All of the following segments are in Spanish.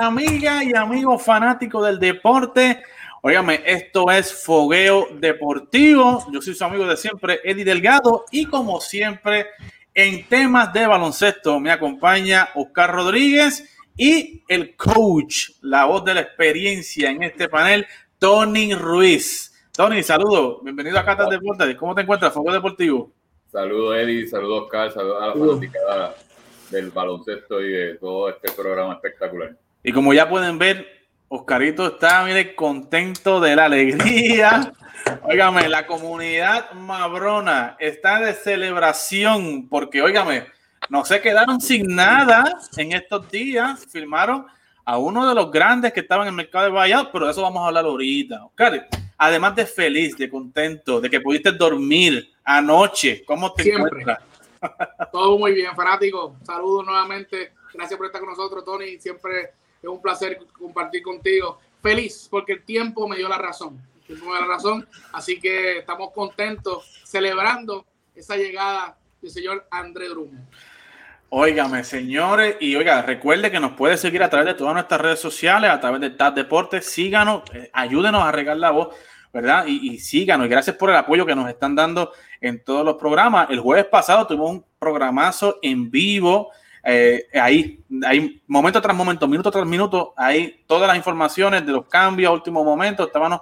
Amiga y amigos fanáticos del deporte. Óigame, esto es Fogueo Deportivo. Yo soy su amigo de siempre, Eddie Delgado, y como siempre, en temas de baloncesto me acompaña Oscar Rodríguez y el coach, la voz de la experiencia en este panel, Tony Ruiz. Tony, saludos, bienvenido a Catas Deportes. ¿Cómo te encuentras, Fogueo Deportivo? Saludos, Eddie, saludos, Oscar, saludos a la fanaticada del baloncesto y de todo este programa espectacular. Y como ya pueden ver, Oscarito está, mire, contento de la alegría. Óigame, la comunidad mabrona está de celebración porque, óigame, no se quedaron sin nada en estos días. Firmaron a uno de los grandes que estaban en el mercado de Valladolid, pero de eso vamos a hablar ahorita. Oscar, además de feliz, de contento, de que pudiste dormir anoche, ¿cómo te encuentras? Todo muy bien, fanático. Saludos nuevamente. Gracias por estar con nosotros, Tony. Siempre es un placer compartir contigo. Feliz porque el tiempo me dio la razón. El tiempo me dio la razón. Así que estamos contentos celebrando esa llegada del señor André Drummond. Óigame, señores, y oiga, recuerde que nos puede seguir a través de todas nuestras redes sociales, a través de TAP Deportes. Síganos, eh, ayúdenos a regar la voz ¿verdad? Y, síganos y gracias por el apoyo que nos están dando en todos los programas. El jueves pasado tuvimos un programazo en vivo. Eh, ahí, ahí, momento tras momento, minuto tras minuto, ahí todas las informaciones de los cambios a último momento, estábamos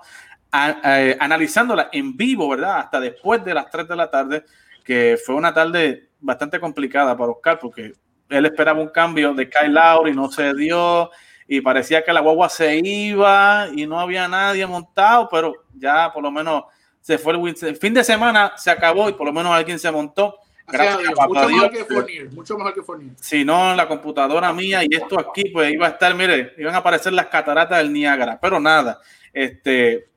analizándolas en vivo, ¿verdad? Hasta después de las 3 de la tarde, que fue una tarde bastante complicada para Oscar, porque él esperaba un cambio de Kyle Lowry, no se dio, y parecía que la guagua se iba y no había nadie montado, pero ya por lo menos se fue el, fin de semana, se acabó y por lo menos alguien se montó. Gracias mucho, mejor que Fournier, mucho mejor que Fournier. Si no, la computadora mía y esto aquí, pues iba a estar, mire, iban a aparecer las cataratas del Niágara, pero nada, este,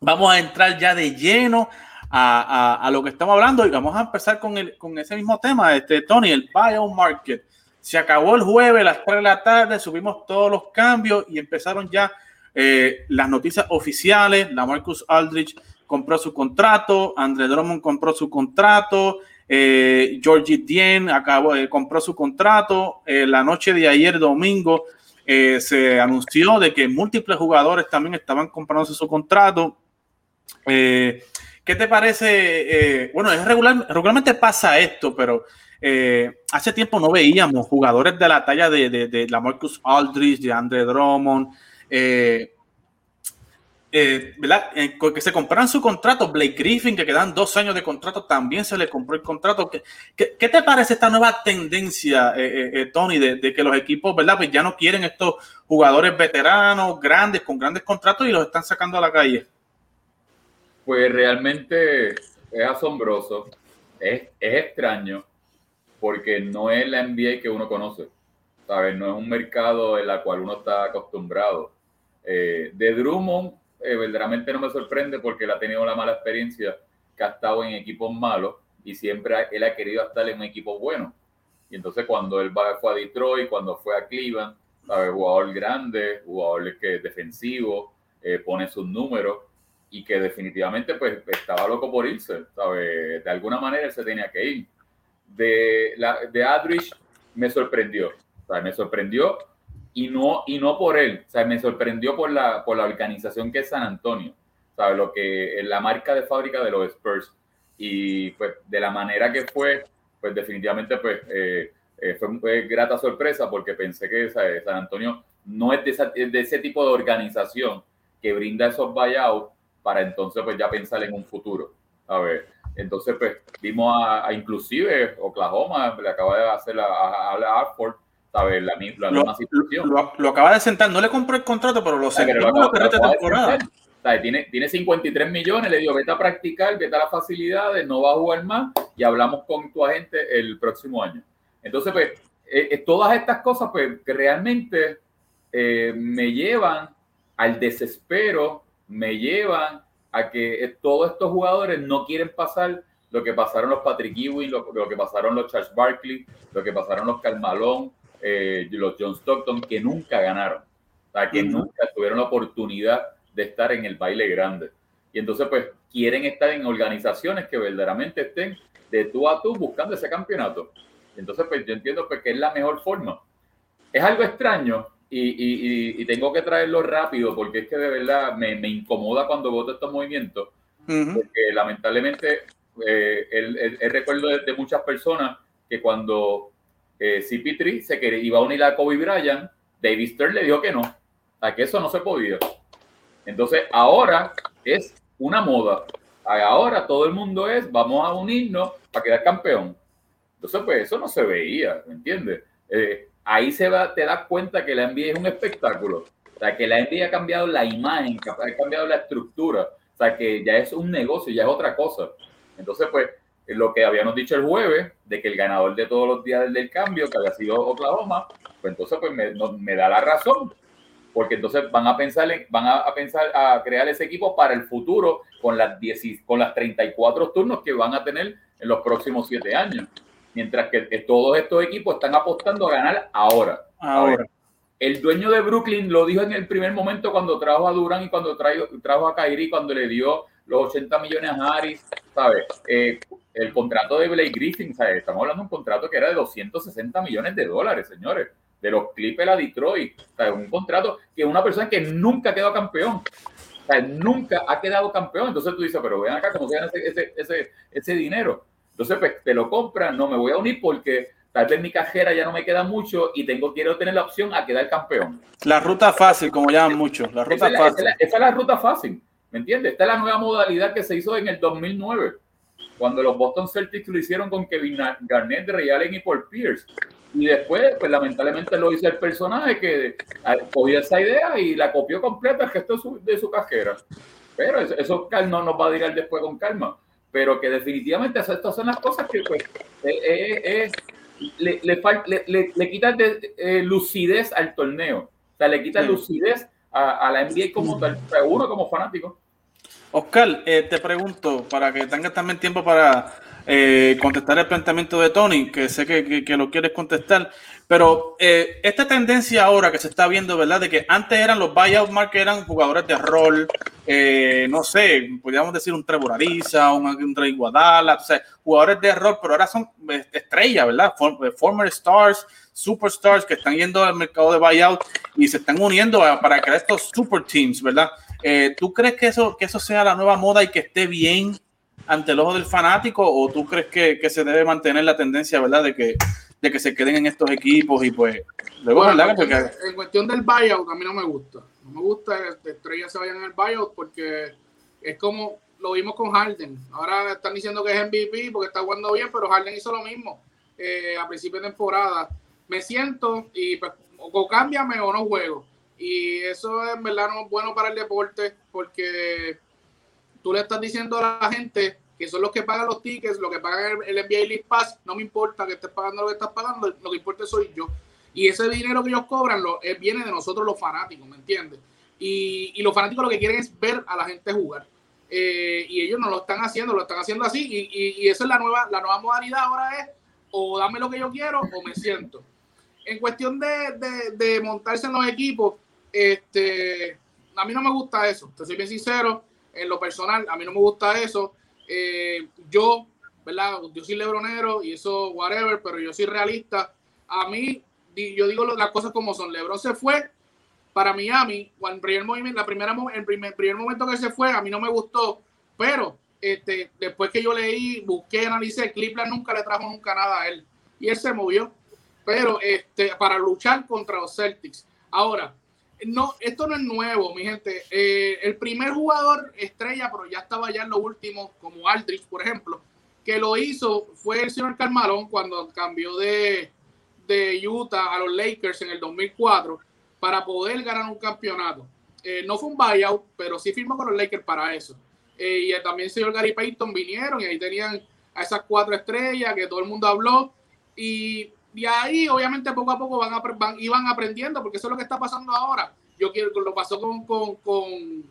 vamos a entrar ya de lleno a, a, a, lo que estamos hablando y vamos a empezar con, el, con ese mismo tema, este, Tony, el bio market. Se acabó el jueves a las 3 de la tarde, subimos todos los cambios y empezaron ya eh, las noticias oficiales. La Marcus Aldrich compró su contrato, Andre Drummond compró su contrato, eh, Georgie Dien acabó, eh, compró su contrato. Eh, la noche de ayer, domingo, se anunció de que múltiples jugadores también estaban comprándose su contrato. ¿Qué te parece? bueno, es regular, regularmente pasa esto, pero eh, hace tiempo no veíamos jugadores de la talla de, de, la Marcus Aldridge, de Andre Drummond, eh, eh, ¿verdad? que se compraran su contrato. Blake Griffin, que quedan dos años de contrato, también se le compró el contrato. ¿Qué, qué, te parece esta nueva tendencia, Tony, de, que los equipos, ¿verdad? Pues ya no quieren estos jugadores veteranos, grandes, con grandes contratos y los están sacando a la calle. Pues realmente es asombroso, es, es extraño porque no es la NBA que uno conoce, ¿sabes? No es un mercado en el cual uno está acostumbrado. Eh, de Drummond, eh, verdaderamente no me sorprende porque él ha tenido la mala experiencia que ha estado en equipos malos y siempre él ha querido estar en un equipo bueno. Y entonces cuando él va, fue a Detroit, cuando fue a Cleveland, ¿sabes? Jugador grande, jugador que es defensivo, eh, pone sus números y que definitivamente pues estaba loco por irse, ¿sabes? De alguna manera él se tenía que ir de, la, de Adrich me sorprendió. Sea, me sorprendió y no, y no por él. O sea, me sorprendió por la, por la organización que es San Antonio. ¿Sabes? Lo que la marca de fábrica de los Spurs. Y pues de la manera que fue, pues definitivamente pues eh, eh, fue, fue, grata sorpresa porque pensé que San Antonio no es de, de, ese tipo de organización que brinda esos buyouts para entonces pues ya pensar en un futuro. A ver, entonces, pues, vimos a, inclusive Oklahoma, le acaba de hacer a, a, a Hartford, ¿sabes? La, la lo, misma situación. Lo, acaba de sentar, no le compró el contrato, pero lo sentó la temporada. Tiene, tiene 53 millones, le digo, vete a practicar, vete a las facilidades, no va a jugar más y hablamos con tu agente el próximo año. Entonces, pues, eh, eh, todas estas cosas, pues, que realmente eh, me llevan al desespero, me llevan a que todos estos jugadores no quieren pasar lo que pasaron los Patrick Ewing, lo, que pasaron los Charles Barkley, lo que pasaron los Carmalón, eh, los John Stockton, que nunca ganaron, o sea, que nunca tuvieron la oportunidad de estar en el baile grande. Y entonces, pues, quieren estar en organizaciones que verdaderamente estén de tú a tú buscando ese campeonato. Entonces, pues, yo entiendo pues, que es la mejor forma. es algo extraño y, tengo que traerlo rápido porque es que de verdad me, incomoda cuando voto estos movimientos. Porque lamentablemente eh, el, recuerdo de, muchas personas que cuando eh, CP3 se quería, iba a unir a Kobe Bryant, David Stern le dijo que no, a que eso no se podía. Entonces ahora es una moda. Ahora todo el mundo es, vamos a unirnos para quedar campeón. Entonces, pues eso no se veía, ¿me entiendes? Eh, ahí se va, te das cuenta que la NBA es un espectáculo. O sea, que la NBA ha cambiado la imagen, ha cambiado la estructura. O sea, que ya es un negocio, ya es otra cosa. Entonces, pues, lo que habíamos dicho el jueves, de que el ganador de todos los días del cambio, que había sido Oklahoma, pues entonces pues me, me da la razón. Porque entonces van a pensar, van a, pensar a crear ese equipo para el futuro con las, 10, con las 34 turnos que van a tener en los próximos 7 años. Mientras que, todos estos equipos están apostando a ganar ahora. Ahora. El dueño de Brooklyn lo dijo en el primer momento cuando trajo a Durán y cuando trajo, trajo a Kyrie, cuando le dio los 80 millones a Harris, ¿sabes? Eh, el contrato de Blake Griffin, ¿sabes? Estamos hablando de un contrato que era de 260 millones de dólares, señores, de los Clippers a Detroit, ¿sabes? Un contrato que una persona que nunca quedó campeón, ¿sabes? Nunca ha quedado campeón. Entonces tú dices, pero ven acá, ¿cómo se gana ese, ese, ese dinero? Entonces, pues, te lo compran, no me voy a unir porque tal vez mi cajera ya no me queda mucho y tengo quiero tener la opción a quedar campeón. La ruta fácil, como llaman muchos, la ruta esa, fácil. Esa, es la ruta fácil, ¿me entiendes? Esta es la nueva modalidad que se hizo en el 2009, cuando los Boston Celtics lo hicieron con Kevin Garnett, Ray Allen y Paul Pierce. Y después, pues lamentablemente lo hizo el personaje que cogió esa idea y la copió completa el gesto de su, de su cajera. Pero eso, eso no nos va a decir después con calma pero que definitivamente estas son las cosas que pues, eh, eh, eh, le, le, le, le, quitan de, lucidez al torneo, o sea, le quitan lucidez a, a, la NBA como tal, uno como fanático. Oscar, te pregunto, para que tengas también tiempo para contestar el planteamiento de Tony, que sé que, que, que lo quieres contestar, pero eh, esta tendencia ahora que se está viendo, ¿verdad? De que antes eran los buyout market, eran jugadores de rol, eh, no sé, podríamos decir un Trevor Ariza, un, un Trey o sea, jugadores de rol, pero ahora son eh, estrellas, ¿verdad? Former stars, superstars que están yendo al mercado de buyout y se están uniendo para crear estos super teams, ¿verdad? ¿Tú crees que eso, que eso sea la nueva moda y que esté bien ante el ojo del fanático o tú crees que, que se debe mantener la tendencia, ¿verdad? De que de que se queden en estos equipos y pues luego, ¿verdad? En cuestión del buyout, a mí no me gusta. No me gusta que estrellas se vayan en el buyout porque es como lo vimos con Harden. Ahora están diciendo que es MVP porque está jugando bien, pero Harden hizo lo mismo eh, a principio de temporada. Me siento y pues, o cámbiame o no juego. Y eso es en verdad no es bueno para el deporte porque tú le estás diciendo a la gente que son los que pagan los tickets, lo que pagan el, el NBA League Pass, no me importa que estés pagando lo que estás pagando, lo que importa soy yo. Y ese dinero que ellos cobran lo, eh, viene de nosotros los fanáticos, ¿me entiendes? Y, y, los fanáticos lo que quieren es ver a la gente jugar. Eh, y ellos no lo están haciendo, lo están haciendo así. Y, y, y, es la nueva, la nueva modalidad ahora es o dame lo que yo quiero o me siento. En cuestión de, de montarse en los equipos, este, a mí no me gusta eso, te soy bien sincero, en lo personal, a mí no me gusta eso. Eh, yo, ¿verdad? Yo soy lebronero y eso, whatever, pero yo soy realista. A mí, yo digo las cosas como son. Lebron se fue para Miami, cuando primer movimiento, la primera, el primer, primer momento que se fue, a mí no me gustó, pero este, después que yo leí, busqué, analicé, Cleveland nunca le trajo nunca nada a él. Y él se movió, pero este, para luchar contra los Celtics. Ahora, no, esto no es nuevo, mi gente. Eh, el primer jugador estrella, pero ya estaba ya en lo último, como Aldrich, por ejemplo, que lo hizo fue el señor Carmalón cuando cambió de, de Utah a los Lakers en el 2004 para poder ganar un campeonato. Eh, no fue un buyout, pero sí firmó con los Lakers para eso. Eh, y también el señor Gary Payton vinieron y ahí tenían a esas cuatro estrellas que todo el mundo habló. Y y ahí, obviamente, poco a poco van, a, van iban aprendiendo, porque eso es lo que está pasando ahora. Yo quiero, lo pasó con, con, con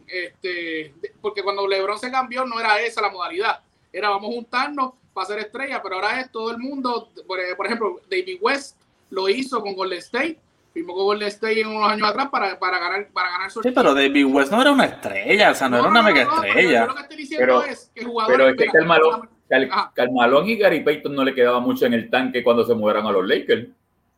este, porque cuando LeBron se cambió no era esa la modalidad, era vamos a juntarnos para ser estrella, pero ahora es todo el mundo, por, por ejemplo, David West lo hizo con Golden State, firmó con Golden State en unos años atrás para, para ganar para ganar Sí, pero David West no era una estrella, o sea, no, era una mega estrella. Pero, lo que estoy diciendo es que jugadores, pero es que el malo Cal, Carmalón y Gary Payton no le quedaba mucho en el tanque cuando se mudaron a los Lakers.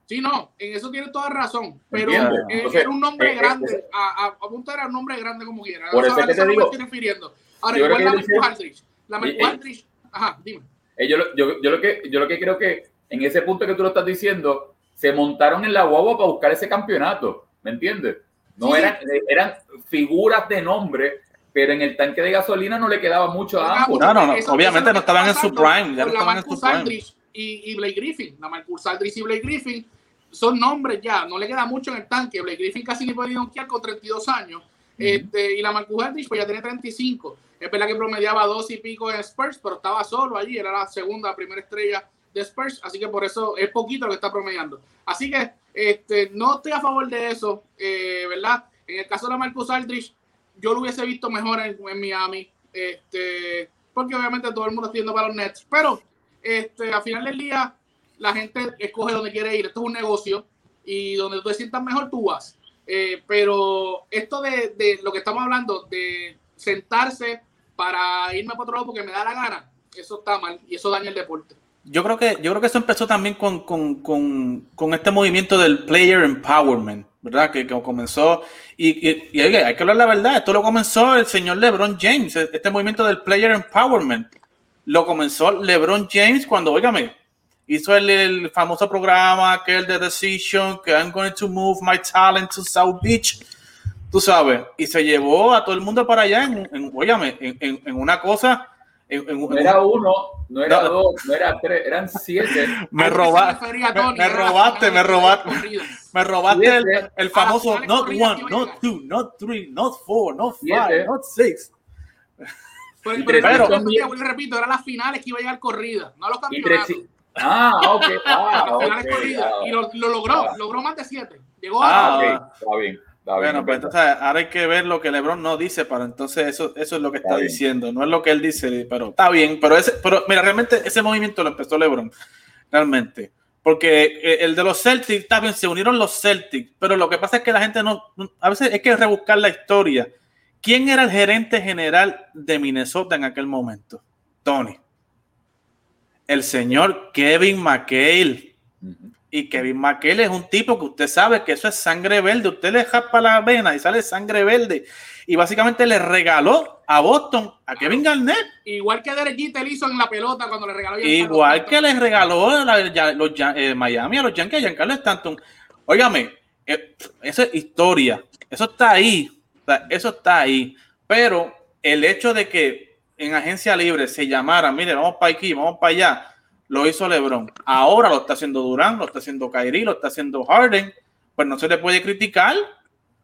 Sí, no, en eso tiene toda razón. Pero eh, era un nombre eh, grande. a, a, punto era un nombre grande como quiera. Por eso, es que te digo. Me estoy refiriendo. Ahora, igual la Aldrich. La Aldrich. Ajá, dime. Yo, yo, yo, lo que, yo lo que creo que en ese punto que tú lo estás diciendo, se montaron en la guagua para buscar ese campeonato. ¿Me entiendes? No eran, eran figuras de nombre pero en el tanque de gasolina no le quedaba mucho a ambos. No, no, no. obviamente no estaban en su prime. Ya no estaban en su prime y, Blake Griffin. La Marcus Aldridge y Blake Griffin son nombres ya, no le queda mucho en el tanque. Blake Griffin casi ni puede donkear con 32 años. este, y la Marcus Aldridge pues ya tiene 35. Es verdad que promediaba dos y pico en Spurs, pero estaba solo allí, era la segunda, primera estrella de Spurs, así que por eso es poquito lo que está promediando. Así que este, no estoy a favor de eso, eh, ¿verdad? En el caso de la Marcus Aldridge, yo lo hubiese visto mejor en, Miami, este, porque obviamente todo el mundo está yendo para los Nets, pero este, al final del día, la gente escoge donde quiere ir. Esto es un negocio y donde tú te sientas mejor, tú vas. Eh, pero esto de, de, lo que estamos hablando, de sentarse para irme para otro lado porque me da la gana, eso está mal y eso daña el deporte. Yo creo que, yo creo que eso empezó también con, con, con, con este movimiento del player empowerment, ¿verdad? Que, que comenzó, y, y, y, hay que hablar la verdad, esto lo comenzó el señor LeBron James, este movimiento del player empowerment. Lo comenzó LeBron James cuando, óigame, hizo el, el, famoso programa que el de Decision, que I'm going to move my talent to South Beach, tú sabes, y se llevó a todo el mundo para allá, en, en óigame, en, en, una cosa... no era uno, no era dos, no era tres, eran siete. Me, roba, me, me, robaste, me robaste, me robaste el, el famoso not one, not two, not three, not four, not five, not six. Pero, pero, pero repito, eran las finales que iba a llegar corrida, no los campeonatos. Ah, ok. Ah, las finales okay, corridas. Y lo, lo logró, ah. logró más de siete. Llegó ah, a. Okay. Está bien. Bueno, pues entonces ahora hay que ver lo que LeBron no dice para entonces eso, eso es lo que está, está diciendo, no es lo que él dice, pero está bien, pero ese, pero mira, realmente ese movimiento lo empezó LeBron, realmente, porque el de los Celtics, está bien, se unieron los Celtics, pero lo que pasa es que la gente no, a veces hay que rebuscar la historia. ¿Quién era el gerente general de Minnesota en aquel momento? Tony. El señor Kevin McHale. Y Kevin McHale es un tipo que usted sabe que eso es sangre verde. Usted le japa la vena y sale sangre verde. Y básicamente le regaló a Boston a Kevin Garnett. Igual que Derek Jeter hizo en la pelota cuando le regaló. Igual que le regaló a los, eh, Miami a los Yankees a Giancarlo Stanton. Óigame, eh, esa es historia. Eso está ahí eso está ahí. Pero el hecho de que en agencia libre se llamara, mire, vamos para aquí, vamos para allá, lo hizo LeBron. Ahora lo está haciendo Durán, lo está haciendo Kyrie, lo está haciendo Harden. Pues no se le puede criticar.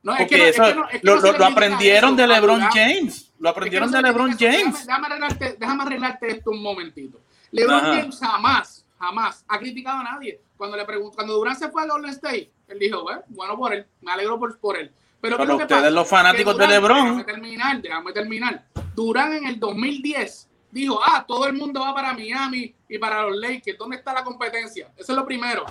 No, porque eso lo, aprendieron de LeBron James. Lo aprendieron de LeBron James. Déjame, arreglarte, esto un momentito. LeBron James jamás, jamás ha criticado a nadie. Cuando le cuando Durán se fue a Golden State, él dijo, bueno, por él, me alegro por, por él. Pero, Pero ustedes los fanáticos de LeBron. Déjame terminar, déjame terminar. Durán en el 2010 dijo, ah, todo el mundo va para Miami y para los Lakers. ¿Dónde está la competencia? Eso es lo primero.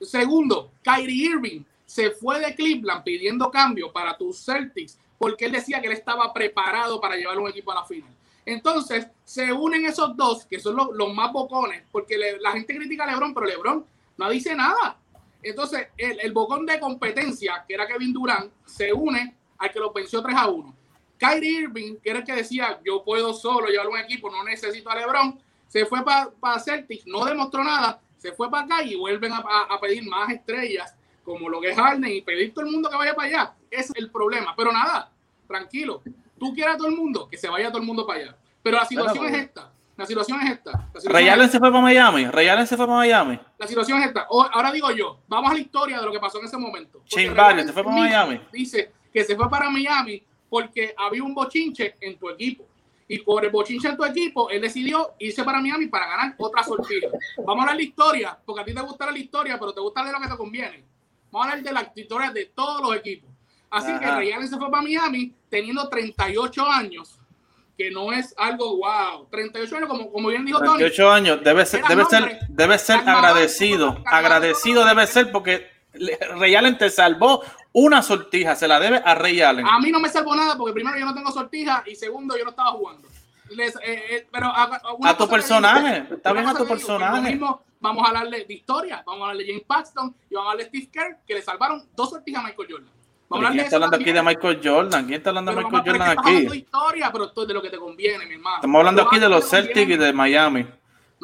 Segundo, Kyrie Irving se fue de Cleveland pidiendo cambio para tus Celtics porque él decía que él estaba preparado para llevar un equipo a la final. Entonces, se unen esos dos, que son los, los más bocones, porque la gente critica a LeBron, pero LeBron no dice nada. Entonces, el, el, bocón de competencia, que era Kevin Durant, se une al que lo venció 3 a 1. Kyrie Irving, que era el que decía, yo puedo solo llevar un equipo, no necesito a LeBron, se fue para pa Celtics, no demostró nada, se fue para acá y vuelven a, a, a, pedir más estrellas, como lo que es Harden, y pedir todo el mundo que vaya para allá. Ese es el problema. Pero nada, tranquilo. Tú quieres a todo el mundo, que se vaya todo el mundo para allá. Pero la situación es esta. La situación es esta. Ray Allen se fue para Miami. Ray Allen se fue para Miami. La situación es esta. O, ahora digo yo, vamos a la historia de lo que pasó en ese momento. Shane se fue para Miami. Dice que se fue para Miami porque había un bochinche en tu equipo. Y por el bochinche en tu equipo, él decidió irse para Miami para ganar otra sortija. Vamos a hablar de la historia, porque a ti te gusta la historia, pero te gusta de lo que te conviene. Vamos a hablar de la historia de todos los equipos. Así Ajá. que Ray Allen se fue para Miami teniendo 38 años que no es algo wow. 38 años, como, como bien dijo 38 Tony. años, debe ser, debe ser, debe ser agradecido. Agradecido debe ser porque Rey Allen te salvó una sortija, se la debe a Rey Allen. A mí no me salvó nada porque primero yo no tengo sortija y segundo yo no estaba jugando. Les, eh, eh, pero a, a tu personaje, digo, está bien a tu personaje. Mismo, vamos a hablarle de historia, vamos a hablarle de James Paxton y vamos a hablarle de Steve Kerr, que le salvaron dos sortijas a Michael Jordan. Vamos ¿Quién está hablando aquí de Michael Jordan? ¿Quién está hablando de Michael Jordan aquí? Estamos de historia, pero esto es de lo que te conviene, mi hermano. Estamos hablando aquí de los Celtics y de Miami.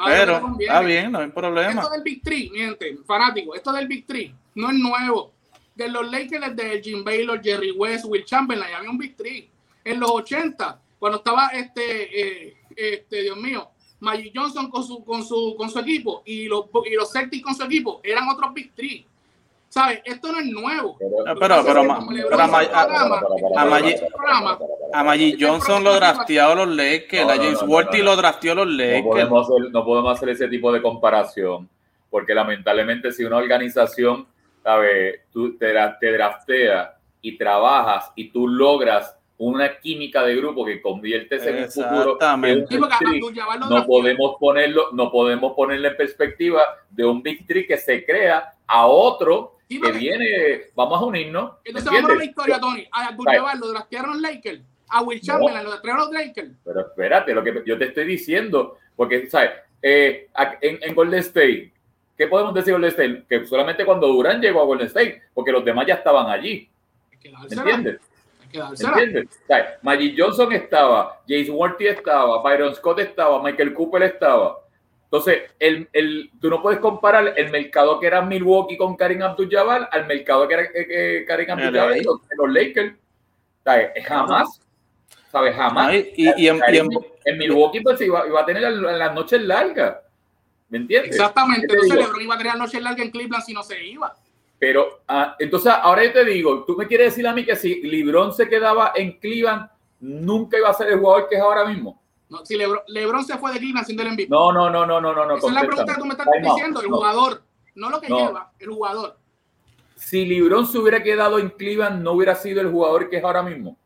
Pero está bien, no hay problema. Esto del Big Three, miente, fanático, esto del Big Three no es nuevo. De los Lakers, de Jim Baylor, Jerry West, Will Chamberlain, había un Big Three. En los 80, cuando estaba este, eh, este Dios mío, Magic Johnson con su, con su, con su equipo y los, y los Celtics con su equipo, eran otros Big Three. ¿Sabes? Esto no es nuevo. Pero, pero, pero, a Magic Johnson lo drafteó los Lakers, a James Worthy lo drafteó los Lakers. No podemos, hacer, no podemos hacer ese tipo de comparación, porque lamentablemente si una organización, ¿sabes? Tú te, te draftea y trabajas y tú logras una química de grupo que conviertes en un futuro no podemos ponerlo no podemos ponerle en perspectiva de un Big Tree que se crea a otro que viene vamos a unirnos entonces vamos a la historia Tony. A Abdul lo draftearon Lakers a Will Chamberlain lo draftearon los Lakers pero espérate lo que yo te estoy diciendo porque sabes eh, en, en Golden State ¿qué podemos decir Golden State? que solamente cuando Durán llegó a Golden State porque los demás ya estaban allí ¿entiendes? ¿Entiendes? Magic Johnson estaba, James Worthy estaba, Byron Scott estaba, Michael Cooper estaba. Entonces, el, el, tú no puedes comparar el mercado que era Milwaukee con Karim Abdul-Jabbar al mercado que era eh, Karim Abdul-Jabbar en los, los, Lakers. Jamás. ¿Sabes? Jamás. y, en, en, Milwaukee pues iba, iba a tener las noches largas. ¿Me entiendes? Exactamente. Entonces, LeBron iba a tener las noches largas en Cleveland si no se iba. Pero ah, entonces ahora yo te digo, tú me quieres decir a mí que si Lebron se quedaba en Cleveland, nunca iba a ser el jugador que es ahora mismo. No, si Lebron, se fue de Cleveland siendo el MVP. No, no, no, no, no, no. Esa es la pregunta que tú me estás diciendo, el jugador. No lo que lleva, el jugador. Si Lebron se hubiera quedado en Cleveland, no hubiera sido el jugador que es ahora mismo.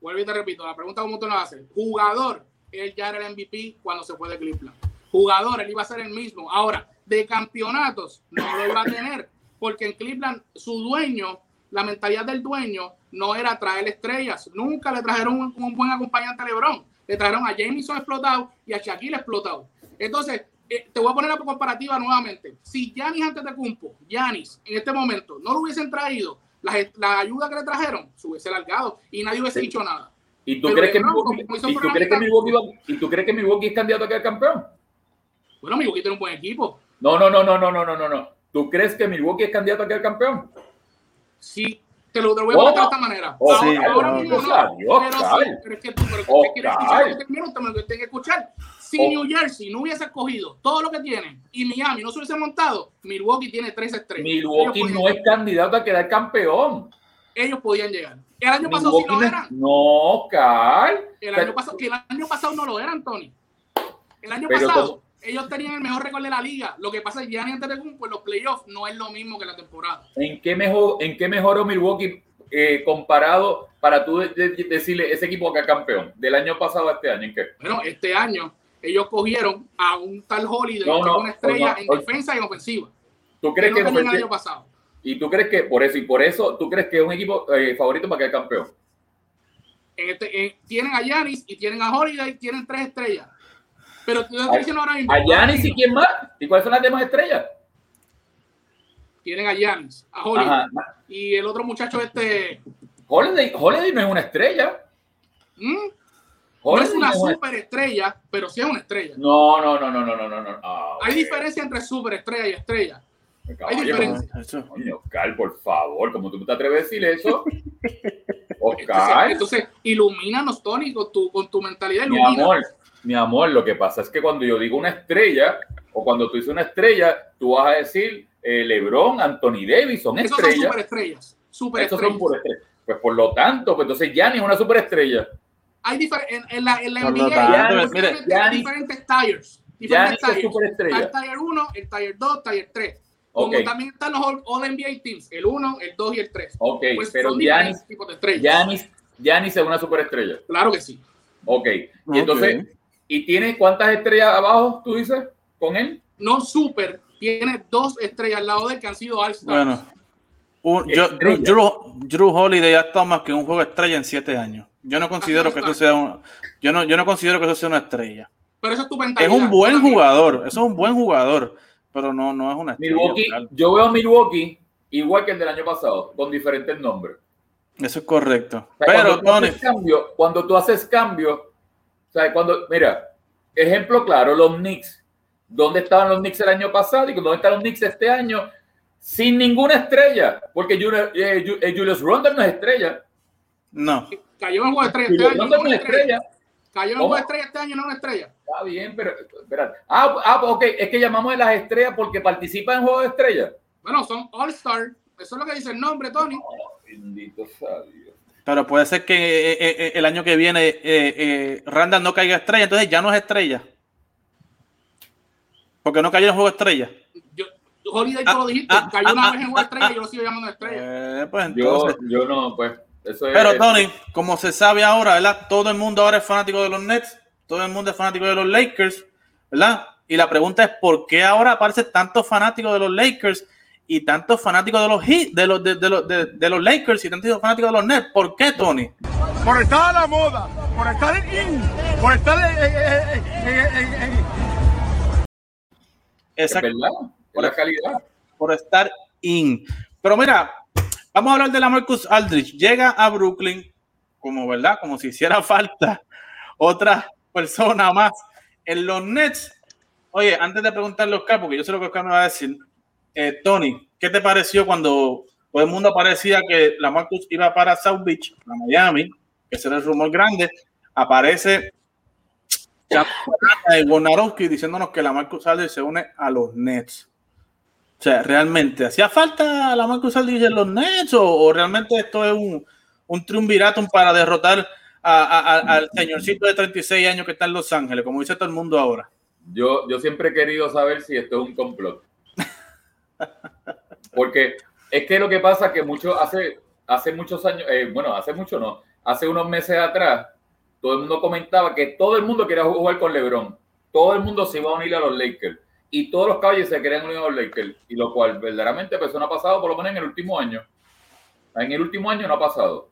Vuelvo y te repito, la pregunta como tú nos haces. Jugador, él ya era el MVP cuando se fue de Cleveland. Jugador, él iba a ser el mismo. Ahora, de campeonatos, no lo iba a tener porque en Cleveland su dueño, la mentalidad del dueño no era traer estrellas. Nunca le trajeron un, buen acompañante a LeBron. Le trajeron a Jameson explotado y a Shaquille explotado. Entonces, eh, te voy a poner la comparativa nuevamente. Si Yanis antes de Cumpo, Yanis, en este momento, no lo hubiesen traído, la, ayuda que le trajeron se hubiese largado y nadie hubiese dicho nada. ¿Y tú, crees que, Milwaukee, ¿y, tú crees que Milwaukee, ¿Y tú crees que Milwaukee es candidato a quedar campeón? Bueno, Milwaukee tiene un buen equipo. No, no, no, no, no, no, no, no. ¿Tú crees que Milwaukee es candidato a quedar campeón? Sí, te lo, voy a poner de esta manera. Oh, ahora, sí, ahora mismo no. Pero, sí, pero es que tú, pero oh, quieres escuchar, que me lo que escuchar. Si oh. New Jersey no hubiese escogido todo lo que tiene y Miami no se hubiese montado, Milwaukee tiene tres estrellas. Milwaukee no es candidato a quedar campeón. Ellos podían llegar. El año pasado sí lo eran. No, Carl. El año pasado, que el año pasado no lo eran, Tony. El año pasado ellos tenían el mejor récord de la liga. Lo que pasa es que ya antes de pues los playoffs no es lo mismo que la temporada. ¿En qué, mejor, en qué mejoró Milwaukee eh, comparado para tú decirle ese equipo que es campeón del año pasado a este año? ¿En qué? Bueno, este año ellos cogieron a un tal Holiday, no, no, una estrella en defensa y ofensiva. ¿Tú crees que, el año pasado? Y tú crees que por eso y por eso tú crees que es un equipo eh, favorito para que campeón? este, tienen a Yanis y tienen a Holiday, tienen tres estrellas pero tú estás diciendo ahora mismo. ¿A Yanis y quién más? ¿Y cuáles son las demás estrellas? Tienen a Yanis, a Holiday. Y el otro muchacho, este. Holiday, Holiday no es una estrella. ¿Mm? No es una superestrella, pero sí es una estrella. No, no, no, no, no, no, no. no. Ah, Hay diferencia entre superestrella y estrella. Hay diferencia. Coño, Oscar, por favor, ¿cómo tú te atreves a decir eso? Oscar. Entonces, entonces ilumínanos, Tony, con tu, con tu mentalidad. Mi amor, mi amor, lo que pasa es que cuando yo digo una estrella, o cuando tú dices una estrella, tú vas a decir eh, LeBron, Anthony Davis, son Esos estrellas. Son superestrellas. Superestrellas. Son superestrellas. Pues por lo tanto, pues entonces Gianni es una superestrella. Hay diferentes, en, la, en la NBA hay diferentes, tires. Diferentes tires. Es superestrella. El Tier 1, el Tier 2, Tier 3. Como también están los All, NBA Teams, el 1, el 2 y el 3. Ok, pues pero Giannis, Giannis, Giannis es una superestrella. Claro que sí. Ok, y entonces, ¿Y tiene cuántas estrellas abajo, tú dices, con él? No super, tiene dos estrellas al lado de él que han sido all Bueno, yo, Drew, Holiday ha estado más que un juego estrella en siete años. Yo no considero que eso sea un, yo no, yo no considero que eso sea una estrella. Pero eso es tu Es un buen jugador, eso es un buen jugador. pero no, no es una estrella. Milwaukee, yo veo a Milwaukee igual que el del año pasado, con diferentes nombres. Eso es correcto. O sea, Pero, cuando, tú Tony, haces cambio, cuando tú haces cambio, sea, cuando, mira, ejemplo claro, los Knicks. ¿Dónde estaban los Knicks el año pasado y dónde están los Knicks este año? Sin ninguna estrella, porque Julius, eh, eh, Julius Randle no es estrella. no. Cayó en juego de estrella este año. No es una estrella. estrella. Cayó en juego de estrella este año, no una estrella. Está bien, pero espera. Ah, ah, ok, es que llamamos de las estrellas porque participan en juegos de estrellas. Bueno, son All-Star. Eso es lo que dice el nombre, Tony. Oh, bendito sea Pero puede ser que eh, eh, eh, el año que viene eh, eh, Randall no caiga estrella, entonces ya no es estrella. Porque no cayó en juego estrella. Yo, Holiday Ah, tú lo dijiste. ah, Cayó una ah, vez en ah, juego ah, estrella ah. y yo lo sigo llamando estrella. Eh, pues Yo, entonces. yo no, pues, eso es. Pero Tony, como se sabe ahora, ¿verdad? Todo el mundo ahora es fanático de los Nets, todo el mundo es fanático de los Lakers, ¿verdad? Y la pregunta es ¿por qué ahora aparecen tantos fanáticos de los Lakers y tantos fanáticos de los Heat, de los de, de los de, de los Lakers y tantos fanáticos de los Nets? ¿Por qué, Tony? por estar a la moda, por estar in, por estar en, en- en- en- en- Es Exacto, verdad, es la calidad. por estar in. Pero mira, vamos a hablar de la Marcus Aldrich. Llega a Brooklyn como, ¿verdad? Como si hiciera falta otra persona más en los Nets. Oye, antes de preguntarle a Oscar, porque yo sé lo que Oscar me va a decir, eh, Tony, ¿qué te pareció cuando todo el mundo parecía que la Marcus iba para South Beach, a Miami, ese era el rumor grande? Aparece Wonarowski diciéndonos que la Marcus Aldrich se une a los Nets. O sea, ¿realmente hacía falta la Marcus Aldridge en los Nets o, realmente esto es un, un triunviratum para derrotar al señorcito de 36 años que está en Los Ángeles, como dice todo el mundo ahora? Yo, yo siempre he querido saber si esto es un complot. Porque es que lo que pasa es que mucho, hace, hace muchos años, eh, bueno, hace mucho no, hace unos meses atrás, todo el mundo comentaba que todo el mundo quería jugar con LeBron. Todo el mundo se iba a unir a los Lakers. Y todos los caballos se querían unir a los Lakers. Y lo cual verdaderamente pues, no ha pasado, por lo menos en el último año. En el último año no ha pasado.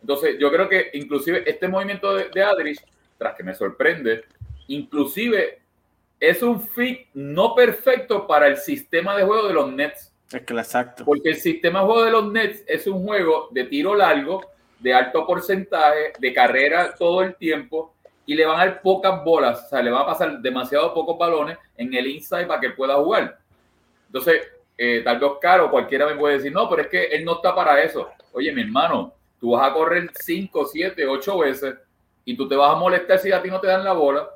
Entonces, yo creo que inclusive este movimiento de, de Adrich, tras que me sorprende, inclusive es un fit no perfecto para el sistema de juego de los Nets. Exacto. Porque el sistema de juego de los Nets es un juego de tiro largo, de alto porcentaje, de carrera todo el tiempo, y le van a dar pocas bolas, o sea, le van a pasar demasiado pocos balones en el inside para que pueda jugar. Entonces, eh, tal vez Caro, cualquiera me puede decir, no, pero es que él no está para eso. Oye, mi hermano, tú vas a correr 5, 7, 8 veces y tú te vas a molestar si a ti no te dan la bola.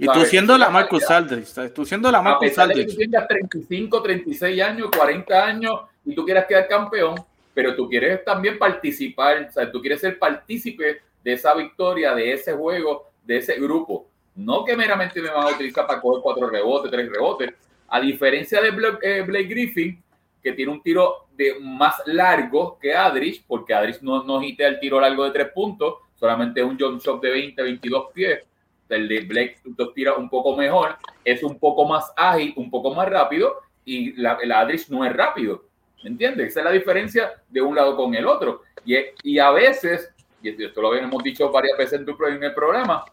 Y tú siendo la Marcus. Aldridge, tú siendo la A Marcus que tú Aldridge. tengas 35, 36 años, 40 años y tú quieras quedar campeón, pero tú quieres también participar, o sea, tú quieres ser partícipe de esa victoria, de ese juego, de ese grupo. No que meramente me van a utilizar para coger cuatro rebotes, tres rebotes. A diferencia de Blake, eh, Blake Griffin, que tiene un tiro de más largo que Adrich, porque Adrich no, no hitea el tiro largo de tres puntos, solamente es un jump shot de 20, 22 pies. El de Blake lo tira un poco mejor, es un poco más ágil, un poco más rápido, y la, el Adrich no es rápido. ¿Me entiendes? Esa es la diferencia de un lado con el otro. Y, y a veces, y esto lo hemos dicho varias veces en, tu, en el programa,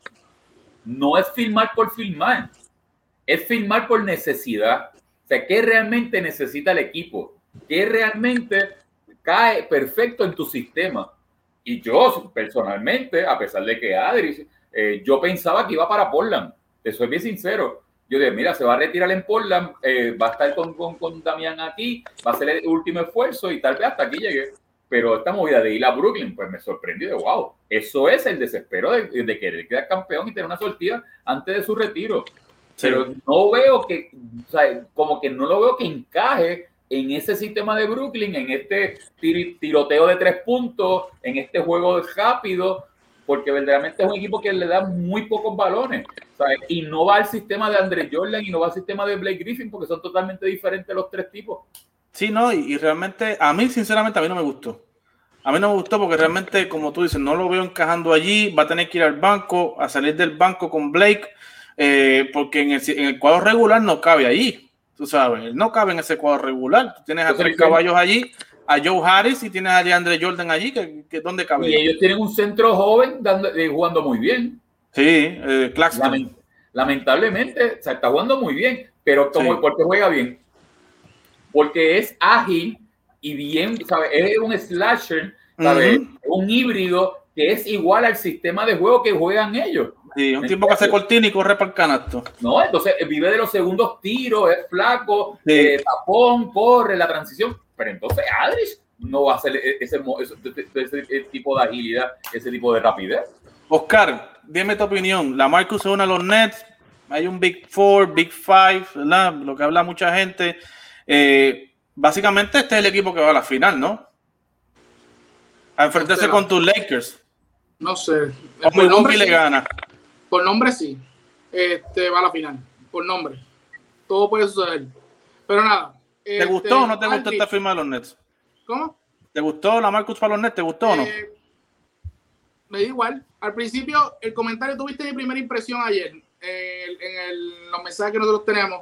no es filmar por filmar, es filmar por necesidad. O sea, ¿qué realmente necesita el equipo? ¿Qué realmente cae perfecto en tu sistema? Y yo, personalmente, a pesar de que Adri, eh, yo pensaba que iba para Portland. Te soy bien sincero. Yo dije, mira, se va a retirar en Portland, eh, va a estar con, con, con Damián aquí, va a hacer el último esfuerzo y tal vez hasta aquí llegue. Pero esta movida de ir a Brooklyn, pues me sorprendió de wow. Eso es el desespero de, de querer quedar campeón y tener una sortida antes de su retiro. Sí. Pero no veo que, o sea, como que no lo veo que encaje en ese sistema de Brooklyn, en este tir- tiroteo de tres puntos, en este juego rápido, porque verdaderamente es un equipo que le da muy pocos balones. ¿sabes? Y no va al sistema de Andre Jordan y no va al sistema de Blake Griffin, porque son totalmente diferentes los tres tipos. Sí, no, y, y realmente, a mí, sinceramente, a mí no me gustó. A mí no me gustó porque realmente, como tú dices, no lo veo encajando allí. Va a tener que ir al banco, a salir del banco con Blake, eh, porque en el, en el cuadro regular no cabe allí. Tú sabes, no cabe en ese cuadro regular. Tú tienes a tres caballos allí, a Joe Harris y tienes a DeAndre Jordan allí, que, que ¿dónde cabe? Y ellos tienen un centro joven dando, eh, jugando muy bien. Sí, eh. Lament- lamentablemente, o sea, está jugando muy bien, pero como Sí. ¿por qué juega bien? Porque es ágil y bien, ¿sabes? Es un slasher, ¿sabes? Un híbrido que es igual al sistema de juego que juegan ellos. Sí, un tipo que hace cortina y corre para el canasto. ¿no? Entonces eh, vive de los segundos tiros, es flaco, Sí. eh, tapón, corre, la transición. Pero entonces Adrich no va a hacer e- ese, mo- ese- ese- ese tipo de agilidad, ese tipo de rapidez. Oscar, dime tu opinión. La Marcus se une a los Nets. Hay un Big Four, Big Five, ¿verdad? Lo que habla mucha gente. Eh, básicamente, este es el equipo que va a la final, ¿no? A enfrentarse Espera. con tus Lakers. No sé. O Milwaukee le gana. Por nombre sí. Este va a la final. Por nombre. Todo puede suceder. Pero nada. ¿Te este, gustó o no te gustó esta firma de los Nets? ¿Cómo? ¿Te gustó la Marcus para los Nets? ¿Te gustó o no? Eh, me da igual. Al principio, el comentario, tuviste mi primera impresión ayer eh, en el- los mensajes que nosotros tenemos.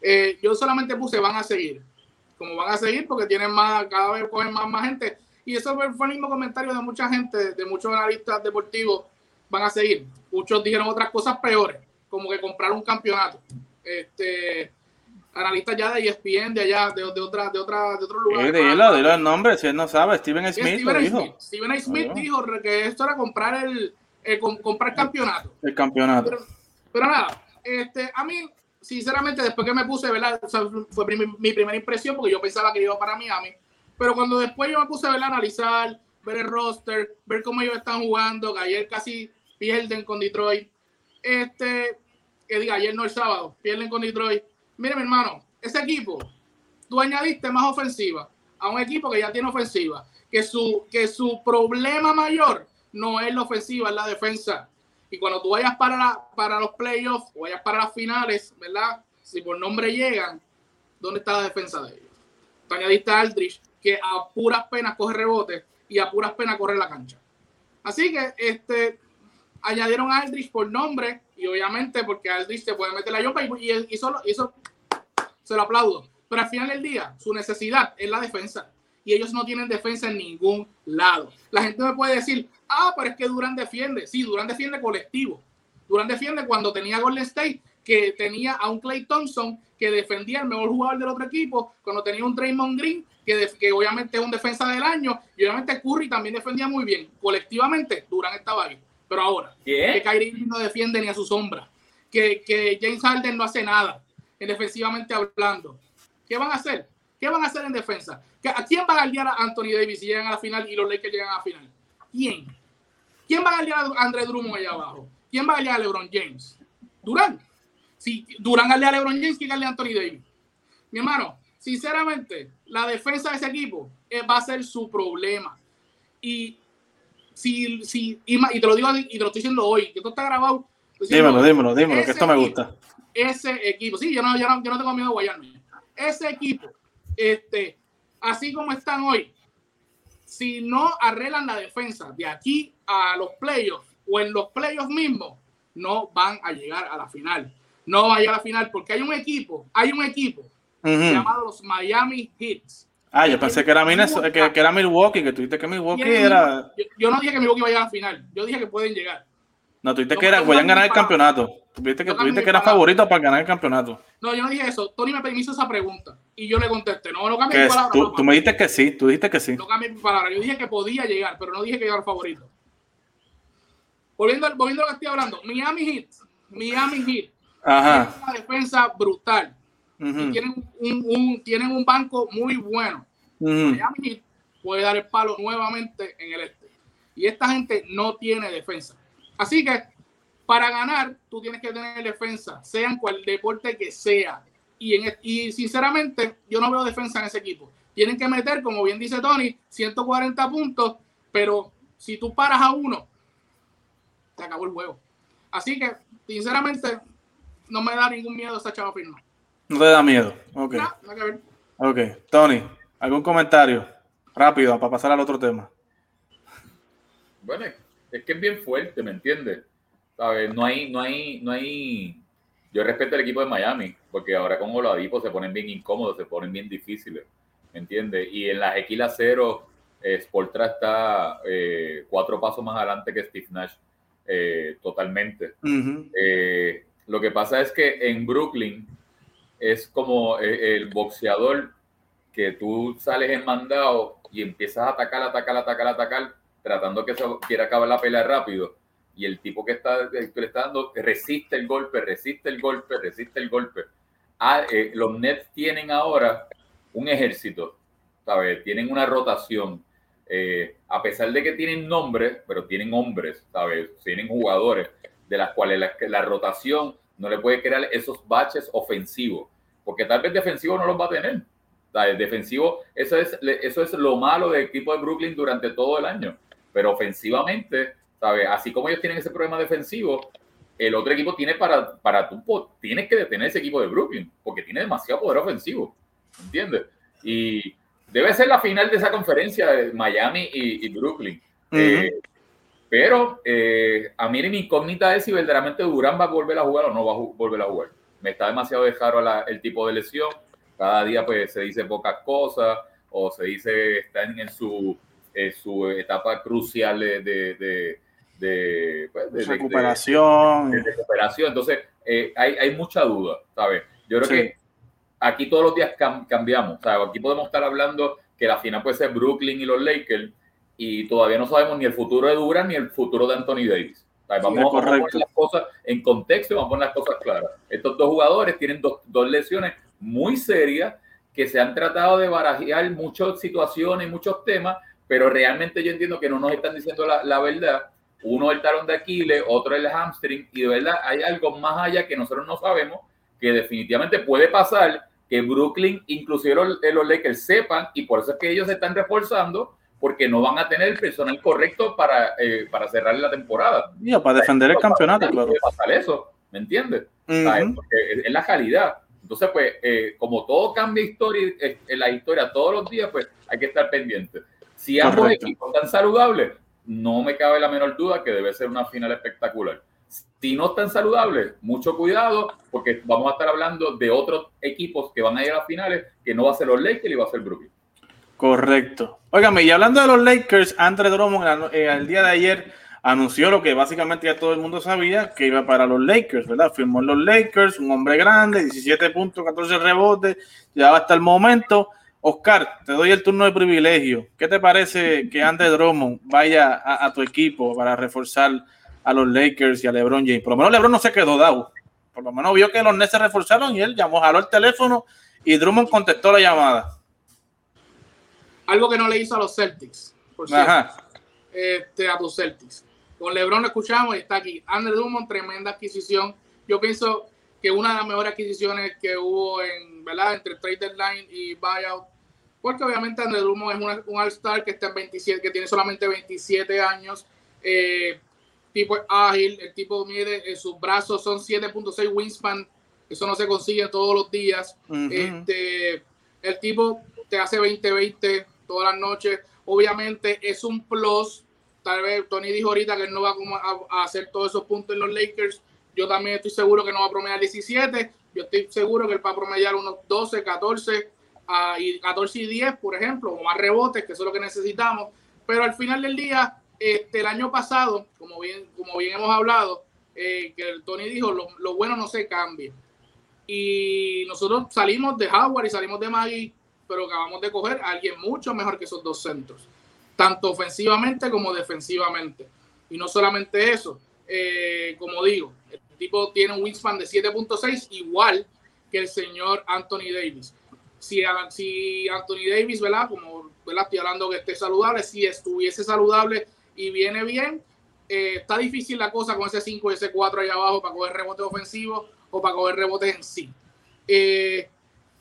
Eh, yo solamente puse van a seguir. Como van a seguir, porque tienen más, cada vez cogen más, más gente. Y eso fue fue el mismo comentario de mucha gente, de muchos analistas deportivos. Van a seguir. Muchos dijeron otras cosas peores, como que comprar un campeonato. Este, analistas ya de ESPN, de allá, de, de, otra, de, otra, de otros Eh, lugares. dilo, dilo el nombre, si él no sabe. Steven Smith dijo. Smith. Stephen A. Smith dijo que esto era comprar el, el com- comprar campeonato. El campeonato. Pero, pero nada, este, a mí, sinceramente, después que me puse, ¿verdad? O sea, fue mi, mi primera impresión porque yo pensaba que iba para Miami. Pero cuando después yo me puse ¿verdad? a analizar, ver el roster, ver cómo ellos están jugando, que ayer casi pierden con Detroit. Este, que diga, ayer no el sábado, pierden con Detroit. Mire, mi hermano, ese equipo, tú añadiste más ofensiva a un equipo que ya tiene ofensiva, que su, que su problema mayor no es la ofensiva, es la defensa. Y cuando tú vayas para, para los playoffs o vayas para las finales, ¿verdad? Si por nombre llegan, ¿dónde está la defensa de ellos? Tú añadiste a Aldrich, que a puras penas coge rebote y a puras penas corre la cancha. Así que este, añadieron a Aldrich por nombre y obviamente porque Aldrich se puede meter la yopa y, y, eso se lo aplaudo. Pero al final del día, su necesidad es la defensa. Y ellos no tienen defensa en ningún lado. La gente me puede decir, ah, pero es que Durán defiende. Sí, Durán defiende colectivo. Durán defiende cuando tenía Golden State, que tenía a un Clay Thompson que defendía el mejor jugador del otro equipo, cuando tenía un Draymond Green, que, que obviamente es un defensa del año, y obviamente Curry también defendía muy bien. Colectivamente, Durán estaba ahí. Pero ahora, que. Kyrie no defiende ni a su sombra, que, que James Harden no hace nada, en defensivamente hablando. ¿Qué van a hacer? ¿Qué van a hacer en defensa? ¿Qué- ¿A quién va a guardiar a Anthony Davis si llegan a la final y los Lakers llegan a la final? ¿Quién? ¿Quién va a guardiar a André Drummond allá abajo? ¿Quién va a guardiar a LeBron James? Durán. Si Durán guardia a LeBron James, ¿quién guardia a Anthony Davis? Mi hermano, sinceramente, la defensa de ese equipo eh, va a ser su problema. Y si, si y, te lo digo y te lo estoy diciendo hoy, que esto está grabado. diciendo Dímelo, dímelo, dímelo, que esto me equipo- gusta. Ese equipo, sí, yo no, yo no, yo no tengo miedo de guayarme. Ese equipo, este, así como están hoy, si no arreglan la defensa de aquí a los playoffs o en los playoffs mismos, no van a llegar a la final. No van a llegar a la final porque hay un equipo, hay un equipo llamado los Miami Heats. Ah, yo pensé que era, Minnesota- que, que era Milwaukee, que tuviste que Milwaukee era. Yo, yo no dije que Milwaukee vaya a la final, yo dije que pueden llegar. No, tuviste No, que era, podían no, ganar el campeonato. Tuviste que, no, tuviste que era favorito para ganar el campeonato. No, yo no dije eso. Tony me hizo esa pregunta y yo le contesté. No, no cambie Que mi palabra. tú, tú me dijiste que sí, tú dijiste que sí. No cambie mi palabra. Yo dije que podía llegar, pero no dije que era el favorito. Volviendo, volviendo a lo que estoy hablando. Miami Heat. Miami Heat. Ajá. Una defensa brutal. Y tienen un, un- tienen un banco muy bueno. ujú. Miami Heat puede dar el palo nuevamente en el este. Y esta gente no tiene defensa. Así que para ganar, tú tienes que tener defensa, sea en cual deporte que sea. Y, en, y sinceramente, yo no veo defensa en ese equipo. Tienen que meter, como bien dice Tony, 140 puntos, pero si tú paras a uno, te acabó el juego. Así que, sinceramente, no me da ningún miedo esa chava firma. No te da miedo. Ok. Ver. Ok. Tony, ¿algún comentario? Rápido, para pasar al otro tema. Bueno, es que es bien fuerte, ¿me entiendes? ¿Sabes? No hay, no hay, no hay. Yo respeto al equipo de Miami, porque ahora con Oladipo se ponen bien incómodos, se ponen bien difíciles, ¿me entiendes? Y en las Equila Cero, eh, Sportra está eh, cuatro pasos más adelante que Steve Nash, eh, totalmente. Eh, Lo que pasa es que en Brooklyn es como eh, el boxeador que tú sales en mandado y empiezas a atacar, atacar, atacar, atacar, tratando que se quiera acabar la pelea rápido. Y el tipo que está, que le está dando resiste el golpe, resiste el golpe, resiste el golpe. Ah, eh, los Nets tienen ahora un ejército, ¿sabes? Tienen una rotación. Eh, a pesar de que tienen nombres, pero tienen hombres, ¿sabes? Tienen jugadores de las cuales la, la rotación no le puede crear esos baches ofensivos, porque tal vez defensivo no los va a tener. ¿sabes? Defensivo, eso es, eso es lo malo del equipo de Brooklyn durante todo el año, pero ofensivamente, ¿sabes? Así como ellos tienen ese problema defensivo, el otro equipo tiene para, para tú, tienes que detener ese equipo de Brooklyn, porque tiene demasiado poder ofensivo, ¿entiendes? Y debe ser la final de esa conferencia de Miami y, Brooklyn. eh, pero eh, a mí mi incógnita es si verdaderamente Durán va a volver a jugar o no va a volver a jugar. Me está demasiado dejado el tipo de lesión. Cada día pues se dice pocas cosas o se dice está en, su, su etapa crucial de, de, de, pues, recuperación. recuperación. Entonces eh, hay, hay, mucha duda, ¿sabes? Yo creo que aquí todos los días cambiamos. Aquí podemos estar hablando que la final puede ser Brooklyn y los Lakers y todavía no sabemos ni el futuro de Durant ni el futuro de Anthony Davis. Vamos a poner las cosas en contexto y vamos a poner las cosas claras. Estos dos jugadores tienen dos, dos lesiones muy serias que se han tratado de barajear muchas situaciones, muchos temas, pero realmente yo entiendo que no nos están diciendo la, la verdad. Uno el talón de Aquiles, otro el hamstring, y de verdad hay algo más allá que nosotros no sabemos, que definitivamente puede pasar, que Brooklyn, inclusive los, los Lakers, sepan, y por eso es que ellos se están reforzando, porque no van a tener el personal correcto para, eh, para cerrar la temporada. Ya, para defender el campeonato, claro. pasar eso, ¿me entiendes? Porque es, la calidad. Entonces, pues, eh, como todo cambia historia, eh, en la historia todos los días, pues hay que estar pendiente. Si ambos equipos están saludables, no me cabe la menor duda que debe ser una final espectacular. Si no están saludables, mucho cuidado, porque vamos a estar hablando de otros equipos que van a ir a las finales, que no va a ser los Lakers y va a ser Brooklyn. Correcto. Óigame, y hablando de los Lakers, Andre Drummond eh, el día de ayer anunció lo que básicamente ya todo el mundo sabía, que iba para los Lakers, ¿verdad? Firmó en los Lakers, un hombre grande, 17 puntos, 14 rebotes, ya hasta el momento. Oscar, te doy el turno de privilegio. ¿Qué te parece que Andre Drummond vaya a, tu equipo para reforzar a los Lakers y a LeBron James? Por lo menos LeBron no se quedó dado. Por lo menos vio que los Nets se reforzaron y él llamó, jaló el teléfono y Drummond contestó la llamada. Algo que no le hizo a los Celtics, por cierto. Este, a los Celtics. Con LeBron lo escuchamos y está aquí. Andrew Drummond, tremenda adquisición. Yo pienso que una de las mejores adquisiciones que hubo en, ¿verdad? entre trade deadline y buyout. Porque obviamente Andrew Drummond es un All-Star que está en 27, que tiene solamente 27 años. Eh, tipo ágil, el tipo mide, eh, sus brazos son 7.6 wingspan, eso no se consigue todos los días. este, el tipo te hace 20-20, todas las noches. Obviamente es un plus. Tal vez Tony dijo ahorita que no va a, hacer todos esos puntos en los Lakers. Yo también estoy seguro que no va a promediar 17. Yo estoy seguro que él va a promediar unos 12, 14 y 14 y 10, por ejemplo, o más rebotes, que eso es lo que necesitamos. Pero al final del día, este, el año pasado, como bien, como bien hemos hablado, eh, que Tony dijo, lo, lo, bueno no se cambia. Y nosotros salimos de Howard y salimos de Maggie pero acabamos de coger a alguien mucho mejor que esos dos centros, tanto ofensivamente como defensivamente. Y no solamente eso, eh, como digo, el tipo tiene un wingspan de 7.6, igual que el señor Anthony Davis. Si, si Anthony Davis, ¿verdad? Como ¿verdad? estoy hablando que esté saludable, si estuviese saludable y viene bien, eh, está difícil la cosa con ese 5 y ese 4 ahí abajo para coger rebotes ofensivos o para coger rebotes en sí. Eh,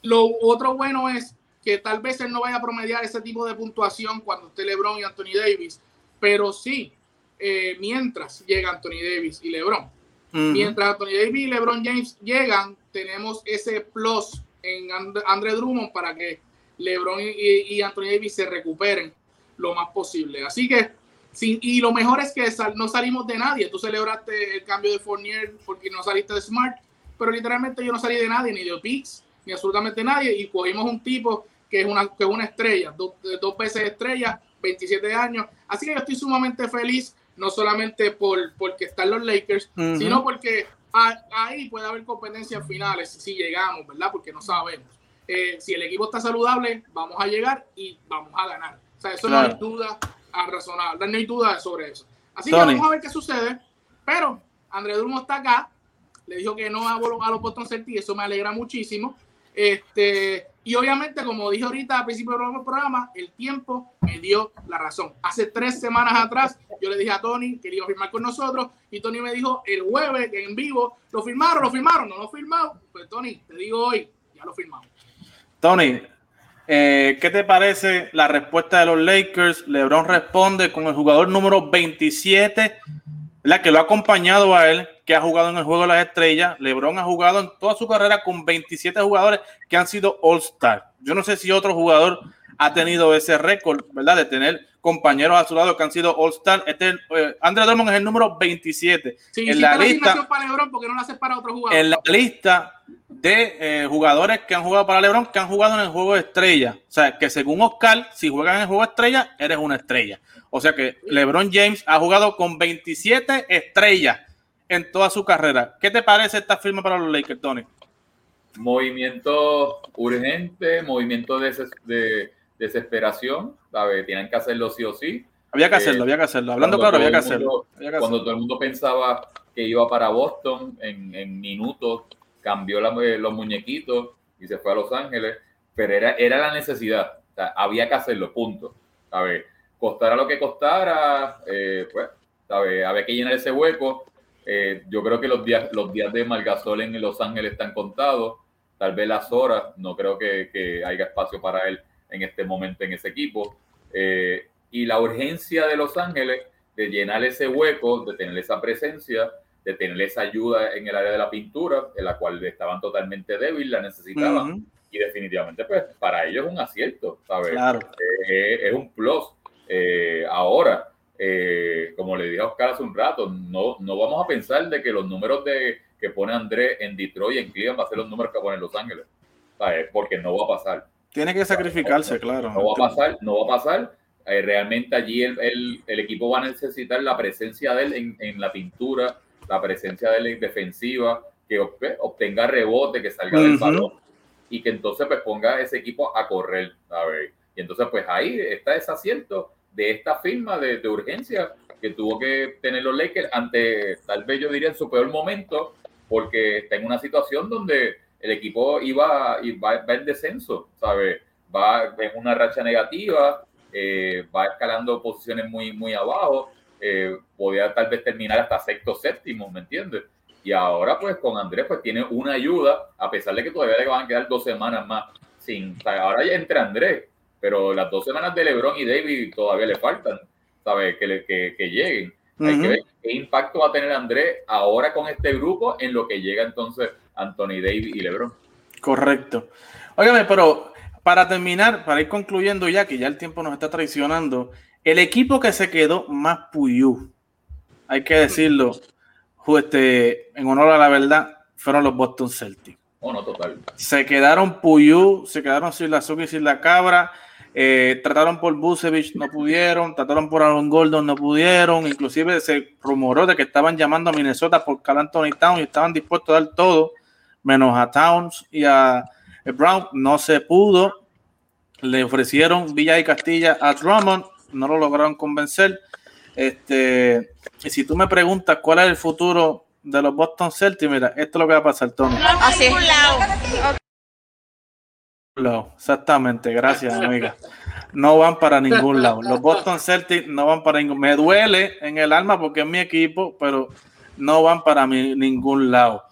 lo otro bueno es que tal vez él no vaya a promediar ese tipo de puntuación cuando esté LeBron y Anthony Davis, pero sí, eh, mientras llega Anthony Davis y LeBron. Mientras Anthony Davis y LeBron James llegan, tenemos ese plus en Andre Drummond para que LeBron y, Anthony Davis se recuperen lo más posible. Así que, y lo mejor es que no salimos de nadie. Tú celebraste el cambio de Fournier porque no saliste de Smart, pero literalmente yo no salí de nadie, ni de Pix, ni absolutamente nadie, y cogimos un tipo que es una, que una estrella, dos, dos veces estrella, 27 años. Así que yo estoy sumamente feliz, no solamente por porque están los Lakers, sino porque ahí puede haber competencias finales si llegamos, ¿verdad? Porque no sabemos. Eh, si el equipo está saludable, vamos a llegar y vamos a ganar. O sea, eso no hay duda a razonable, no hay duda sobre eso. Así que vamos a ver qué sucede. Pero André Drumo está acá, le dijo que no a, a los Boston Celtics, eso me alegra muchísimo. Este, y obviamente, como dije ahorita al principio del programa, el tiempo me dio la razón. Hace tres semanas atrás, yo le dije a Tony que iba a firmar con nosotros, y Tony me dijo el jueves en vivo, ¿lo firmaron? ¿Lo firmaron? ¿No lo firmado? Pues Tony, te digo hoy, ya lo firmamos. Tony, eh, ¿qué te parece la respuesta de los Lakers? LeBron responde con el jugador número 27, la que lo ha acompañado a él, que ha jugado en el juego de las estrellas. LeBron ha jugado en toda su carrera con 27 jugadores que han sido All-Star. Yo no sé si otro jugador ha tenido ese récord, ¿verdad? De tener compañeros a su lado que han sido All-Star. Este, eh, André Drummond es el número 27. Sí, en la lista, para LeBron porque no lo hace para otro jugador. En la lista de eh, jugadores que han jugado para LeBron, que han jugado en el juego de estrella. O sea, que según Oscar, si juegas en el juego de estrella, eres una estrella. O sea que LeBron James ha jugado con 27 estrellas en toda su carrera. ¿Qué te parece esta firma para los Lakers, Tony? Movimiento urgente, movimiento de, desesperación, ¿sabes? Tienen que hacerlo sí o sí. Había que hacerlo, había que hacerlo. Hablando claro, había que, hacerlo. Cuando todo el mundo pensaba que iba para Boston en, minutos, cambió eh, los muñequitos y se fue a Los Ángeles, pero era, era la necesidad. había que hacerlo, punto. ¿sabes? Costara lo que costara, eh, pues, ¿sabes? Había que llenar ese hueco eh, yo creo que los días, los días de Margasol en Los Ángeles están contados. Tal vez las horas, no creo que, haya espacio para él en este momento en ese equipo. Eh, y la urgencia de Los Ángeles de llenar ese hueco, de tener esa presencia, de tener esa ayuda en el área de la pintura, en la cual estaban totalmente débiles, la necesitaban. Y definitivamente, pues, para ellos es un acierto, ¿sabes? Eh, es un plus. ahora, eh, como le dije a Oscar hace un rato, no, no vamos a pensar de que los números de, que pone Andrés en Detroit y en Cleveland va a ser los números que pone en Los Ángeles, porque no va a pasar. Tiene que sacrificarse, claro. No va a pasar, no va a pasar. Eh, realmente allí el, el, equipo va a necesitar la presencia de él en, en, la pintura, la presencia de él en defensiva, que obtenga rebote, que salga del balón y que entonces pues ponga ese equipo a correr. Ver. Y entonces pues ahí está ese asiento de esta firma de, urgencia que tuvo que tener los Lakers ante, tal vez yo diría, en su peor momento, porque está en una situación donde el equipo iba, va, va en descenso, ¿sabes? Va en una racha negativa, eh, va escalando posiciones muy, muy abajo, eh, podía tal vez terminar hasta sexto, séptimo, ¿me entiendes? Y ahora pues con Andrés pues tiene una ayuda, a pesar de que todavía le van a quedar dos semanas más sin, ahora ya entra Andrés, pero las dos semanas de LeBron y David todavía le faltan, ¿sabes? Que, que, que lleguen. Hay que ver qué impacto va a tener Andrés ahora con este grupo en lo que llega entonces Anthony Davis y LeBron. Correcto. Óigame, pero para terminar, para ir concluyendo ya, que ya el tiempo nos está traicionando, el equipo que se quedó más puyú, hay que decirlo, este, en honor a la verdad, fueron los Boston Celtics. Oh, no, total. Se quedaron puyú, se quedaron sin la azúcar y sin la cabra. Eh, trataron por Busevich, no pudieron. Trataron por Aaron Gordon, no pudieron. Inclusive se rumoró de que estaban llamando a Minnesota por Cal Anthony Towns y estaban dispuestos a dar todo, menos a Towns y a Brown. No se pudo. Le ofrecieron Villa y Castilla a Drummond, no lo lograron convencer. Este, y si tú me preguntas cuál es el futuro de los Boston Celtics, mira, esto es lo que va a pasar, Tony. Así Exactamente, gracias, amiga. No van para ningún lado. Los Boston Celtics no van para ningún Me duele en el alma porque es mi equipo, pero no van para ningún lado.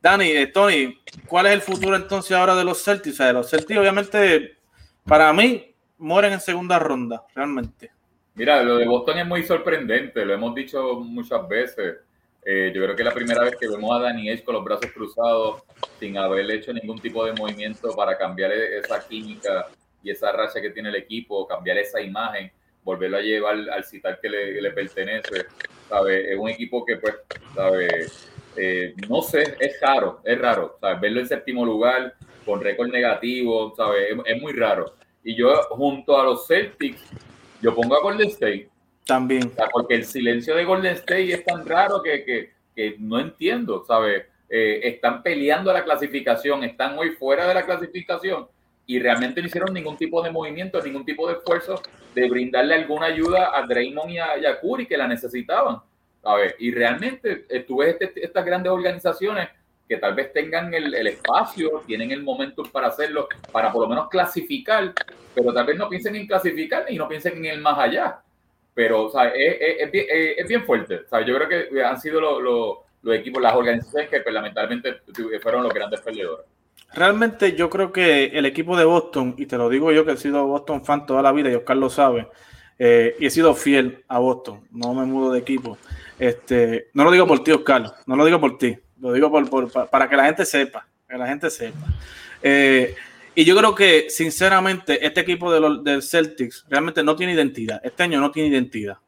Dani, eh, Tony, ¿cuál es el futuro entonces ahora de los Celtics? de los Celtics, obviamente, para mí, mueren en segunda ronda, realmente. Mira, lo de Boston es muy sorprendente, lo hemos dicho muchas veces. Eh, yo creo que es la primera vez que vemos a Danny Edge con los brazos cruzados, sin haber hecho ningún tipo de movimiento para cambiar e-, esa química y esa racha que tiene el equipo, cambiar esa imagen, volverlo a llevar al citar que le, pertenece. ¿sabe? Es un equipo que, pues, ¿sabe? Eh, no sé, es raro, es raro. ¿sabe? Verlo en séptimo lugar, con récord negativo, ¿sabe? Es, es muy raro. Y yo, junto a los Celtics, yo pongo a Golden State también. porque el silencio de Golden State es tan raro que, que, que no entiendo, ¿sabes? eh, están peleando la clasificación, están hoy fuera de la clasificación y realmente no hicieron ningún tipo de movimiento, ningún tipo de esfuerzo de brindarle alguna ayuda a Draymond y a, Yakuri que la necesitaban. A ver, y realmente eh, tú ves este, estas grandes organizaciones que tal vez tengan el, espacio, tienen el momento para hacerlo, para por lo menos clasificar, pero tal vez no piensen en clasificar y no piensen en el más allá. Pero o sea, es, bien, fuerte. O yo creo que han sido los equipos, las organizaciones que pues, lamentablemente fueron los grandes perdedores. Realmente yo creo que el equipo de Boston, y te lo digo yo que he sido Boston fan toda la vida y Oscar lo sabe, eh, y he sido fiel a Boston, no me mudo de equipo. Este, no lo digo por ti, Oscar, no lo digo por ti, lo digo por, para que la gente sepa, que la gente sepa. Eh, y yo creo que, sinceramente, este equipo de los, del Celtics realmente no tiene identidad. Este año no tiene identidad.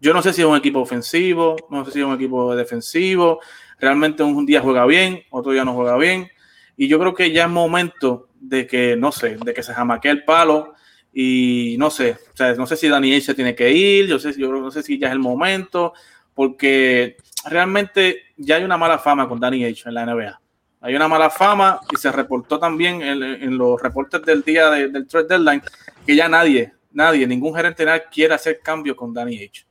Yo no sé si es un equipo ofensivo, no sé si es un equipo defensivo. Realmente un día juega bien, otro día no juega bien. Y yo creo que ya es momento de que, no sé, de que se jamaquee el palo. Y no sé, o sea, no sé si Daniel se tiene que ir, yo, sé, yo no sé si ya es el momento, porque realmente ya hay una mala fama con Danny H en la NBA. Hay una mala fama y se reportó también en, los reportes del día del trade deadline que ya nadie, nadie, ningún gerente general quiere hacer cambio con Danny H.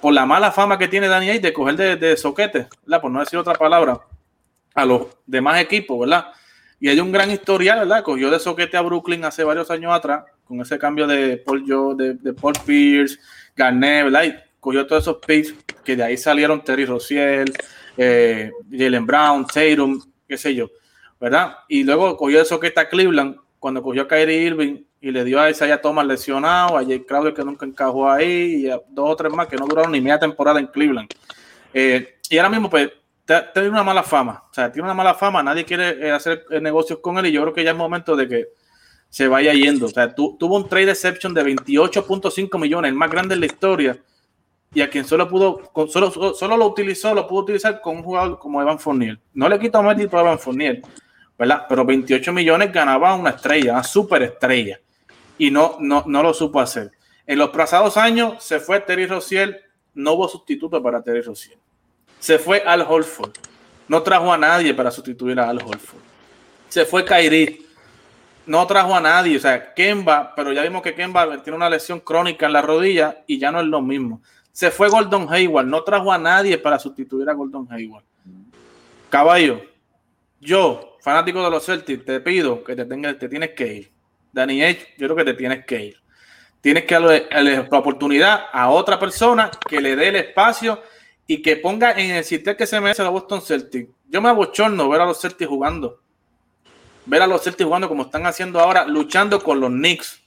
Por la mala fama que tiene Danny H de coger de, soquete, por no decir otra palabra, a los demás equipos, ¿verdad? Y hay un gran historial, ¿verdad? Cogió de soquete a Brooklyn hace varios años atrás, con ese cambio de Paul, Joe, de, Paul Pierce, Garnett, ¿verdad? Y cogió todos esos picks que de ahí salieron Terry Rozier, eh, Jalen Brown, Tatum, qué sé yo, ¿verdad? Y luego cogió de soquete a Cleveland, cuando cogió a Kyrie Irving y le dio a Isaiah Thomas lesionado, a Jay Crowder que nunca encajó ahí, y a dos o tres más que no duraron ni media temporada en Cleveland. Eh, y ahora mismo, pues, tiene una mala fama. O sea, tiene una mala fama, nadie quiere eh, hacer eh, negocios con él y yo creo que ya es momento de que se vaya yendo. O sea, tuvo un trade exception de 28.5 millones, el más grande en la historia, y a quien solo pudo, solo, solo lo utilizó, lo pudo utilizar con un jugador como Evan Fournier. No le quito mérito a Evan Fournier, ¿verdad? Pero 28 millones ganaba una estrella, una superestrella, y no, no, no lo supo hacer. En los pasados años se fue Terry Rozier, no hubo sustituto para Terry Rozier se fue Al Holford. No trajo a nadie para sustituir a Al Holford. Se fue Kyrie. No trajo a nadie. O sea, Kemba, pero ya vimos que Kemba tiene una lesión crónica en la rodilla y ya no es lo mismo. Se fue Gordon Hayward. No trajo a nadie para sustituir a Gordon Hayward. Caballo, yo, fanático de los Celtics, te pido que te, tengas, te tienes que ir. Danny yo creo que te tienes que ir. Tienes que darle la oportunidad a otra persona que le dé el espacio y que ponga en el sitio que se merece la Boston Celtics. Yo me abochorno ver a los Celtics jugando. Ver a los Celtics jugando como están haciendo ahora, luchando con los Knicks.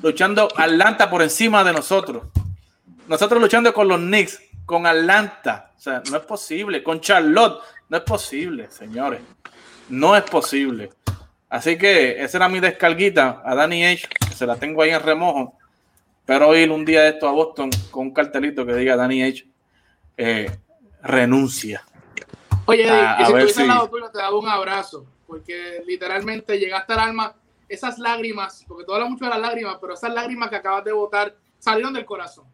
Luchando Atlanta por encima de nosotros. Nosotros luchando con los Knicks, con Atlanta. O sea, no es posible. Con Charlotte, no es posible, señores. No es posible. Así que esa era mi descarguita a Danny H. se la tengo ahí en remojo. Pero ir un día de esto a Boston con un cartelito que diga Danny H eh, renuncia. Oye, si estuviese al lado tuyo, te daba un abrazo, porque literalmente llegaste al alma, esas lágrimas, porque tú hablas mucho de las lágrimas, pero esas lágrimas que acabas de botar salieron del corazón.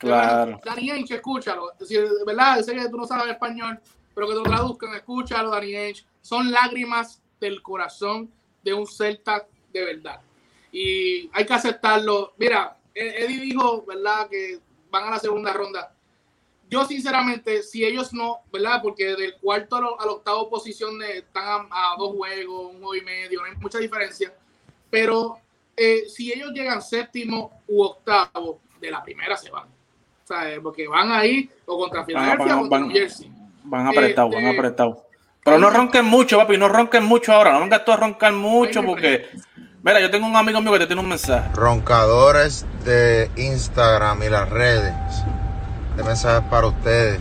Claro. Dani Ainge, escúchalo. Es decir, ¿verdad? Sé que tú no sabes español, pero que te lo traduzcan, escúchalo, Dani Ainge. Son lágrimas del corazón de un Celta de verdad. Y hay que aceptarlo. Mira, e-, Eddie dijo, ¿verdad? Que van a la segunda ronda yo sinceramente, si ellos no, ¿verdad? Porque del cuarto a, la octava posición están a, dos juegos, un juego y medio, no hay mucha diferencia. Pero eh, si ellos llegan séptimo u octavo, de la primera se van. Porque van ahí o contra Filadelfia o contra Jersey. Van apretados, van este, apretados. Pero no ronquen mucho, papi, no ronquen mucho ahora. No vengas tú a roncar mucho porque... Mira, yo tengo un amigo mío que te tiene un mensaje. Roncadores de Instagram y las redes este mensaje para ustedes.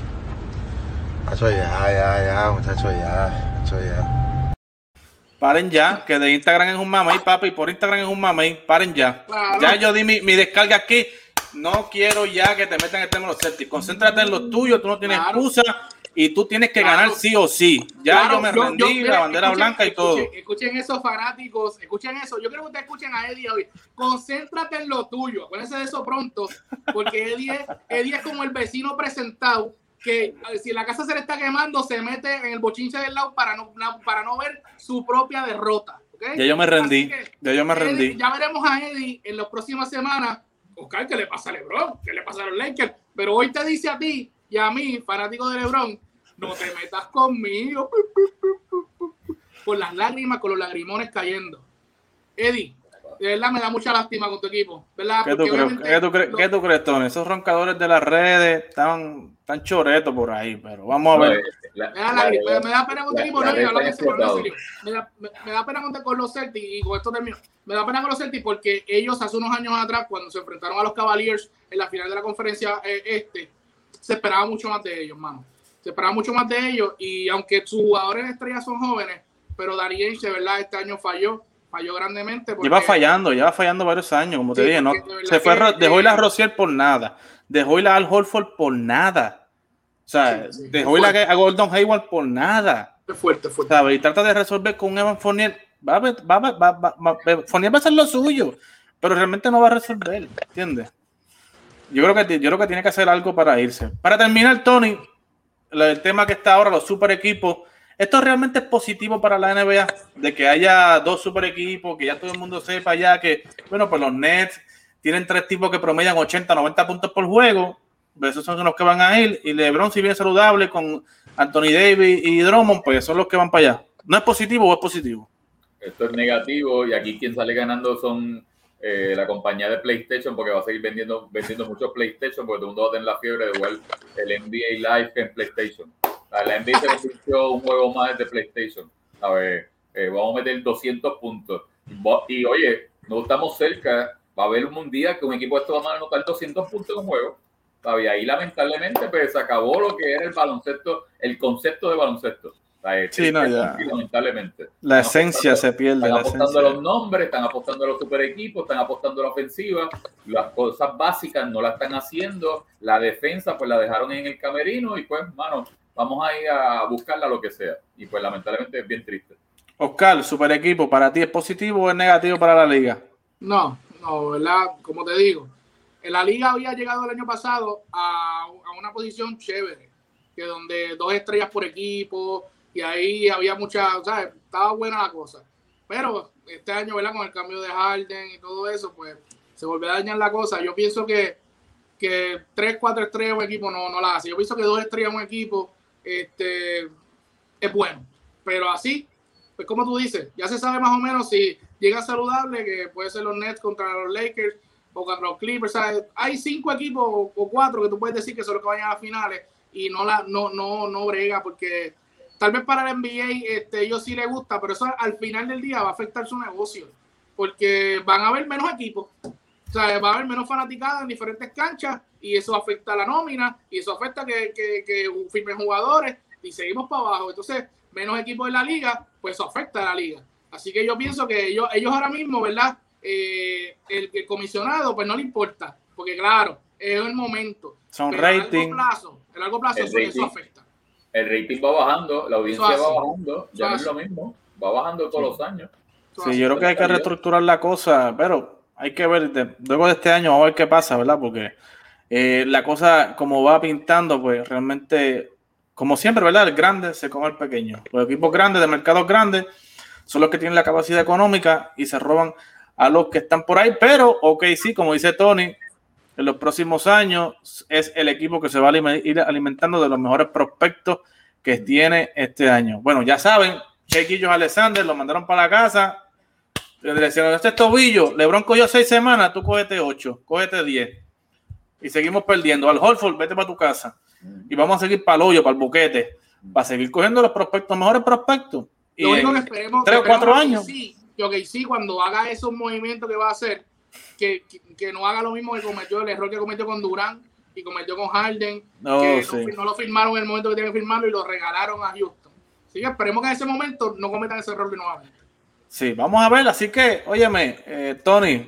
Muchachos, ya, ya, ya, muchachos, ya, muchachos, ya. Paren ya, que de Instagram es un mamey, papi, por Instagram es un mamey, paren ya. Ya yo di mi, mi, descarga aquí. No quiero ya que te metan el tema de los Celtics. Concéntrate en lo tuyo, tú no tienes excusa y tú tienes que ganar sí o sí. Ya yo me rendí, la bandera blanca y todo. Escuchen, esos fanáticos, escuchen eso. Yo quiero que ustedes escuchen a Eddie hoy. Concéntrate en lo tuyo. Acuérdense de eso pronto, porque Eddie es, Eddie es como el vecino presentado que si la casa se le está quemando, se mete en el bochinche del lado para no, para no ver su propia derrota. ¿okay? Ya yo me rendí. Ya yo me rendí. ya veremos a Eddie en las próximas semanas. Oscar, ¿qué le pasa a LeBron? ¿Qué le pasa a los Lakers? Pero hoy te dice a ti y a mí, fanático de LeBron, no te metas conmigo. Con las lágrimas, con los lagrimones cayendo. Eddie, de verdad me da mucha lástima con tu equipo, ¿verdad? ¿Qué, tú crees, ¿qué, tú crees, Tony? Esos roncadores de las redes están, tan choretos por ahí, pero vamos a ver. me, da, pena con tu equipo, no, Me da, me, da pena con, los Celtics, y con esto termino. Me da pena con los Celtics porque ellos hace unos años atrás, cuando se enfrentaron a los Cavaliers en la final de la conferencia eh, este, se esperaba mucho más de ellos, mano. Se esperaba mucho más de ellos, y aunque sus jugadores estrellas son jóvenes, pero Darien, de verdad, este año falló falló grandemente. lleva fallando, lleva fallando varios años, como te dije, no, se fue, dejó ir a Rociel por nada, dejó ir a Al Holford por nada, o sea, dejó ir a, Gordon Hayward por nada. Fue fuerte, fuerte. Y trata de resolver con Evan Fournier, va, va, va, va, va, Fournier va a hacer lo suyo, pero realmente no va a resolver, ¿entiendes? Yo creo que yo creo que tiene que hacer algo para irse. Para terminar, Tony, el tema que está ahora, los super equipos esto realmente es positivo para la NBA, de que haya dos super equipos, que ya todo el mundo sepa ya que, bueno, pues los Nets tienen tres tipos que promedian 80, 90 puntos por juego, esos son los que van a ir, y LeBron si bien saludable con Anthony Davis y Drummond, pues son los que van para allá. ¿No es positivo o es positivo? Esto es negativo y aquí quien sale ganando son eh, la compañía de PlayStation porque va a seguir vendiendo, vendiendo muchos PlayStation porque todo el mundo va a tener la fiebre de igual el NBA Live en PlayStation. La NBA se convirtió un juego más de PlayStation. A ver, eh, vamos a meter 200 puntos. Y oye, no estamos cerca. Va a haber un día que un equipo de estos va a anotar 200 puntos en un juego. Y ahí lamentablemente pues, se acabó lo que era el baloncesto, el concepto de baloncesto. Sí, no, ya. Lamentablemente. La esencia se pierde. Están apostando a los nombres, están apostando a los super equipos, están apostando a la ofensiva. Las cosas básicas no las están haciendo. La defensa, pues la dejaron en el camerino y pues, mano, vamos a ir a buscarla lo que sea. Y pues lamentablemente es bien triste. Oscar, super equipo, ¿para ti es positivo o es negativo para la liga? No, no, ¿verdad? Como te digo, en la liga había llegado el año pasado a, una posición chévere, que donde dos estrellas por equipo, y ahí había mucha, o sea, estaba buena la cosa. Pero este año, ¿verdad? Con el cambio de Harden y todo eso, pues se volvió a dañar la cosa. Yo pienso que, que tres, cuatro estrellas un equipo no, no la hace. Yo pienso que dos estrellas un equipo este, es bueno. Pero así, pues como tú dices, ya se sabe más o menos si llega saludable, que puede ser los Nets contra los Lakers o contra los Clippers. Hay cinco equipos o, cuatro que tú puedes decir que son los que vayan a finales y no la no no no brega porque tal vez para el NBA este, ellos sí les gusta, pero eso al final del día va a afectar su negocio porque van a haber menos equipos. O sea, va a haber menos fanaticadas en diferentes canchas y eso afecta a la nómina y eso afecta que, que, que firmen jugadores y seguimos para abajo. Entonces, menos equipos en la liga, pues eso afecta a la liga. Así que yo pienso que ellos, ellos ahora mismo, ¿verdad? Eh, el, comisionado, pues no le importa, porque claro, es el momento. Son rating. A largo plazo, a largo plazo eso, afecta. El rating va bajando, la audiencia va bajando, ya no es lo mismo, va bajando todos los años. Sí, yo creo que hay que reestructurar la cosa, pero hay que ver, luego de este año, a ver qué pasa, ¿verdad? Porque eh, la cosa, como va pintando, pues realmente, como siempre, ¿verdad? El grande se come el pequeño. Los equipos grandes, de mercados grandes, son los que tienen la capacidad económica y se roban a los que están por ahí. Pero, ok, sí, como dice Tony, en los próximos años es el equipo que se va a ir alimentando de los mejores prospectos que tiene este año. Bueno, ya saben, Chequillos Alexander lo mandaron para la casa le decían, este tobillo, Lebron cogió seis semanas, tú cógete ocho, cógete diez. Y seguimos perdiendo. Al Holford, vete para tu casa. Y vamos a seguir para el hoyo, para el boquete. Para seguir cogiendo los prospectos, mejores prospectos. Y Lo único que esperemos. Tres o cuatro años. Sí, que sí, cuando haga esos movimientos que va a hacer, que, que, no haga lo mismo que cometió el error que cometió con Durán y cometió con Harden, no, que no, lo firmaron en el momento que tenían que firmarlo y lo regalaron a Houston. Así que esperemos que en ese momento no cometan ese error de nuevo. Sí, vamos a ver. Así que, óyeme, eh, Tony,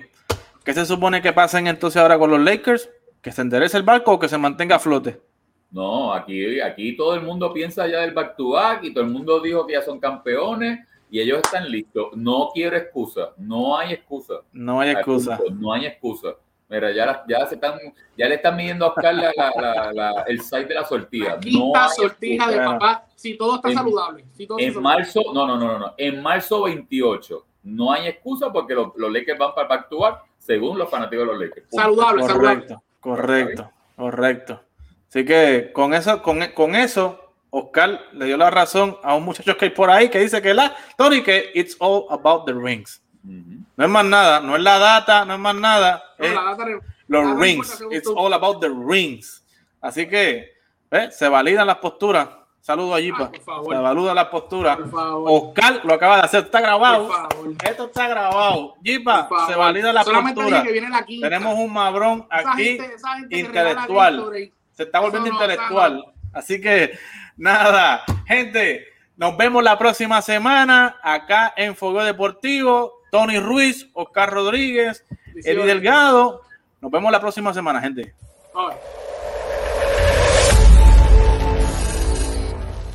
¿qué se supone que pasen entonces ahora con los Lakers? ¿Que se enderece el barco o que se mantenga a flote? No, aquí, aquí todo el mundo piensa ya del back to back y todo el mundo dijo que ya son campeones y ellos están listos. No quiero excusa, no hay excusa. No hay excusa. No hay excusa. Mira, ya, ya, se están, ya le están midiendo a Oscar la, la, la, el site de la sortija. Quinta sortija de papá, si todo está en, saludable. Si todo en marzo, no, no, no, no, en marzo 28. No hay excusa porque los, los Lakers van para actuar según los fanáticos de los Lakers. Saludable, correcto, saludable. Correcto, correcto. Así que con eso, con, con eso, Oscar le dio la razón a un muchacho que hay por ahí que dice que la, Tony, que it's all about the rings. Uh -huh. No es más nada, no es la data, no es más nada. No, es la data, los la rings. It's all about the rings. Así que ¿eh? se validan las posturas. Saludos allí, Ah, las posturas. Por favor. Oscar lo acaba de hacer, está grabado. Esto está grabado. Jipa, se valida la Solamente postura. que viene la. Tenemos un mabrón Esa aquí gente- esa gente que intelectual. Se está volviendo no, intelectual. Así que, nada, gente, nos vemos la próxima semana acá en Fuego Deportivo. Tony Ruiz, Oscar Rodríguez, Eddie Bendiciones. Delgado. Nos vemos la próxima semana, gente. Right.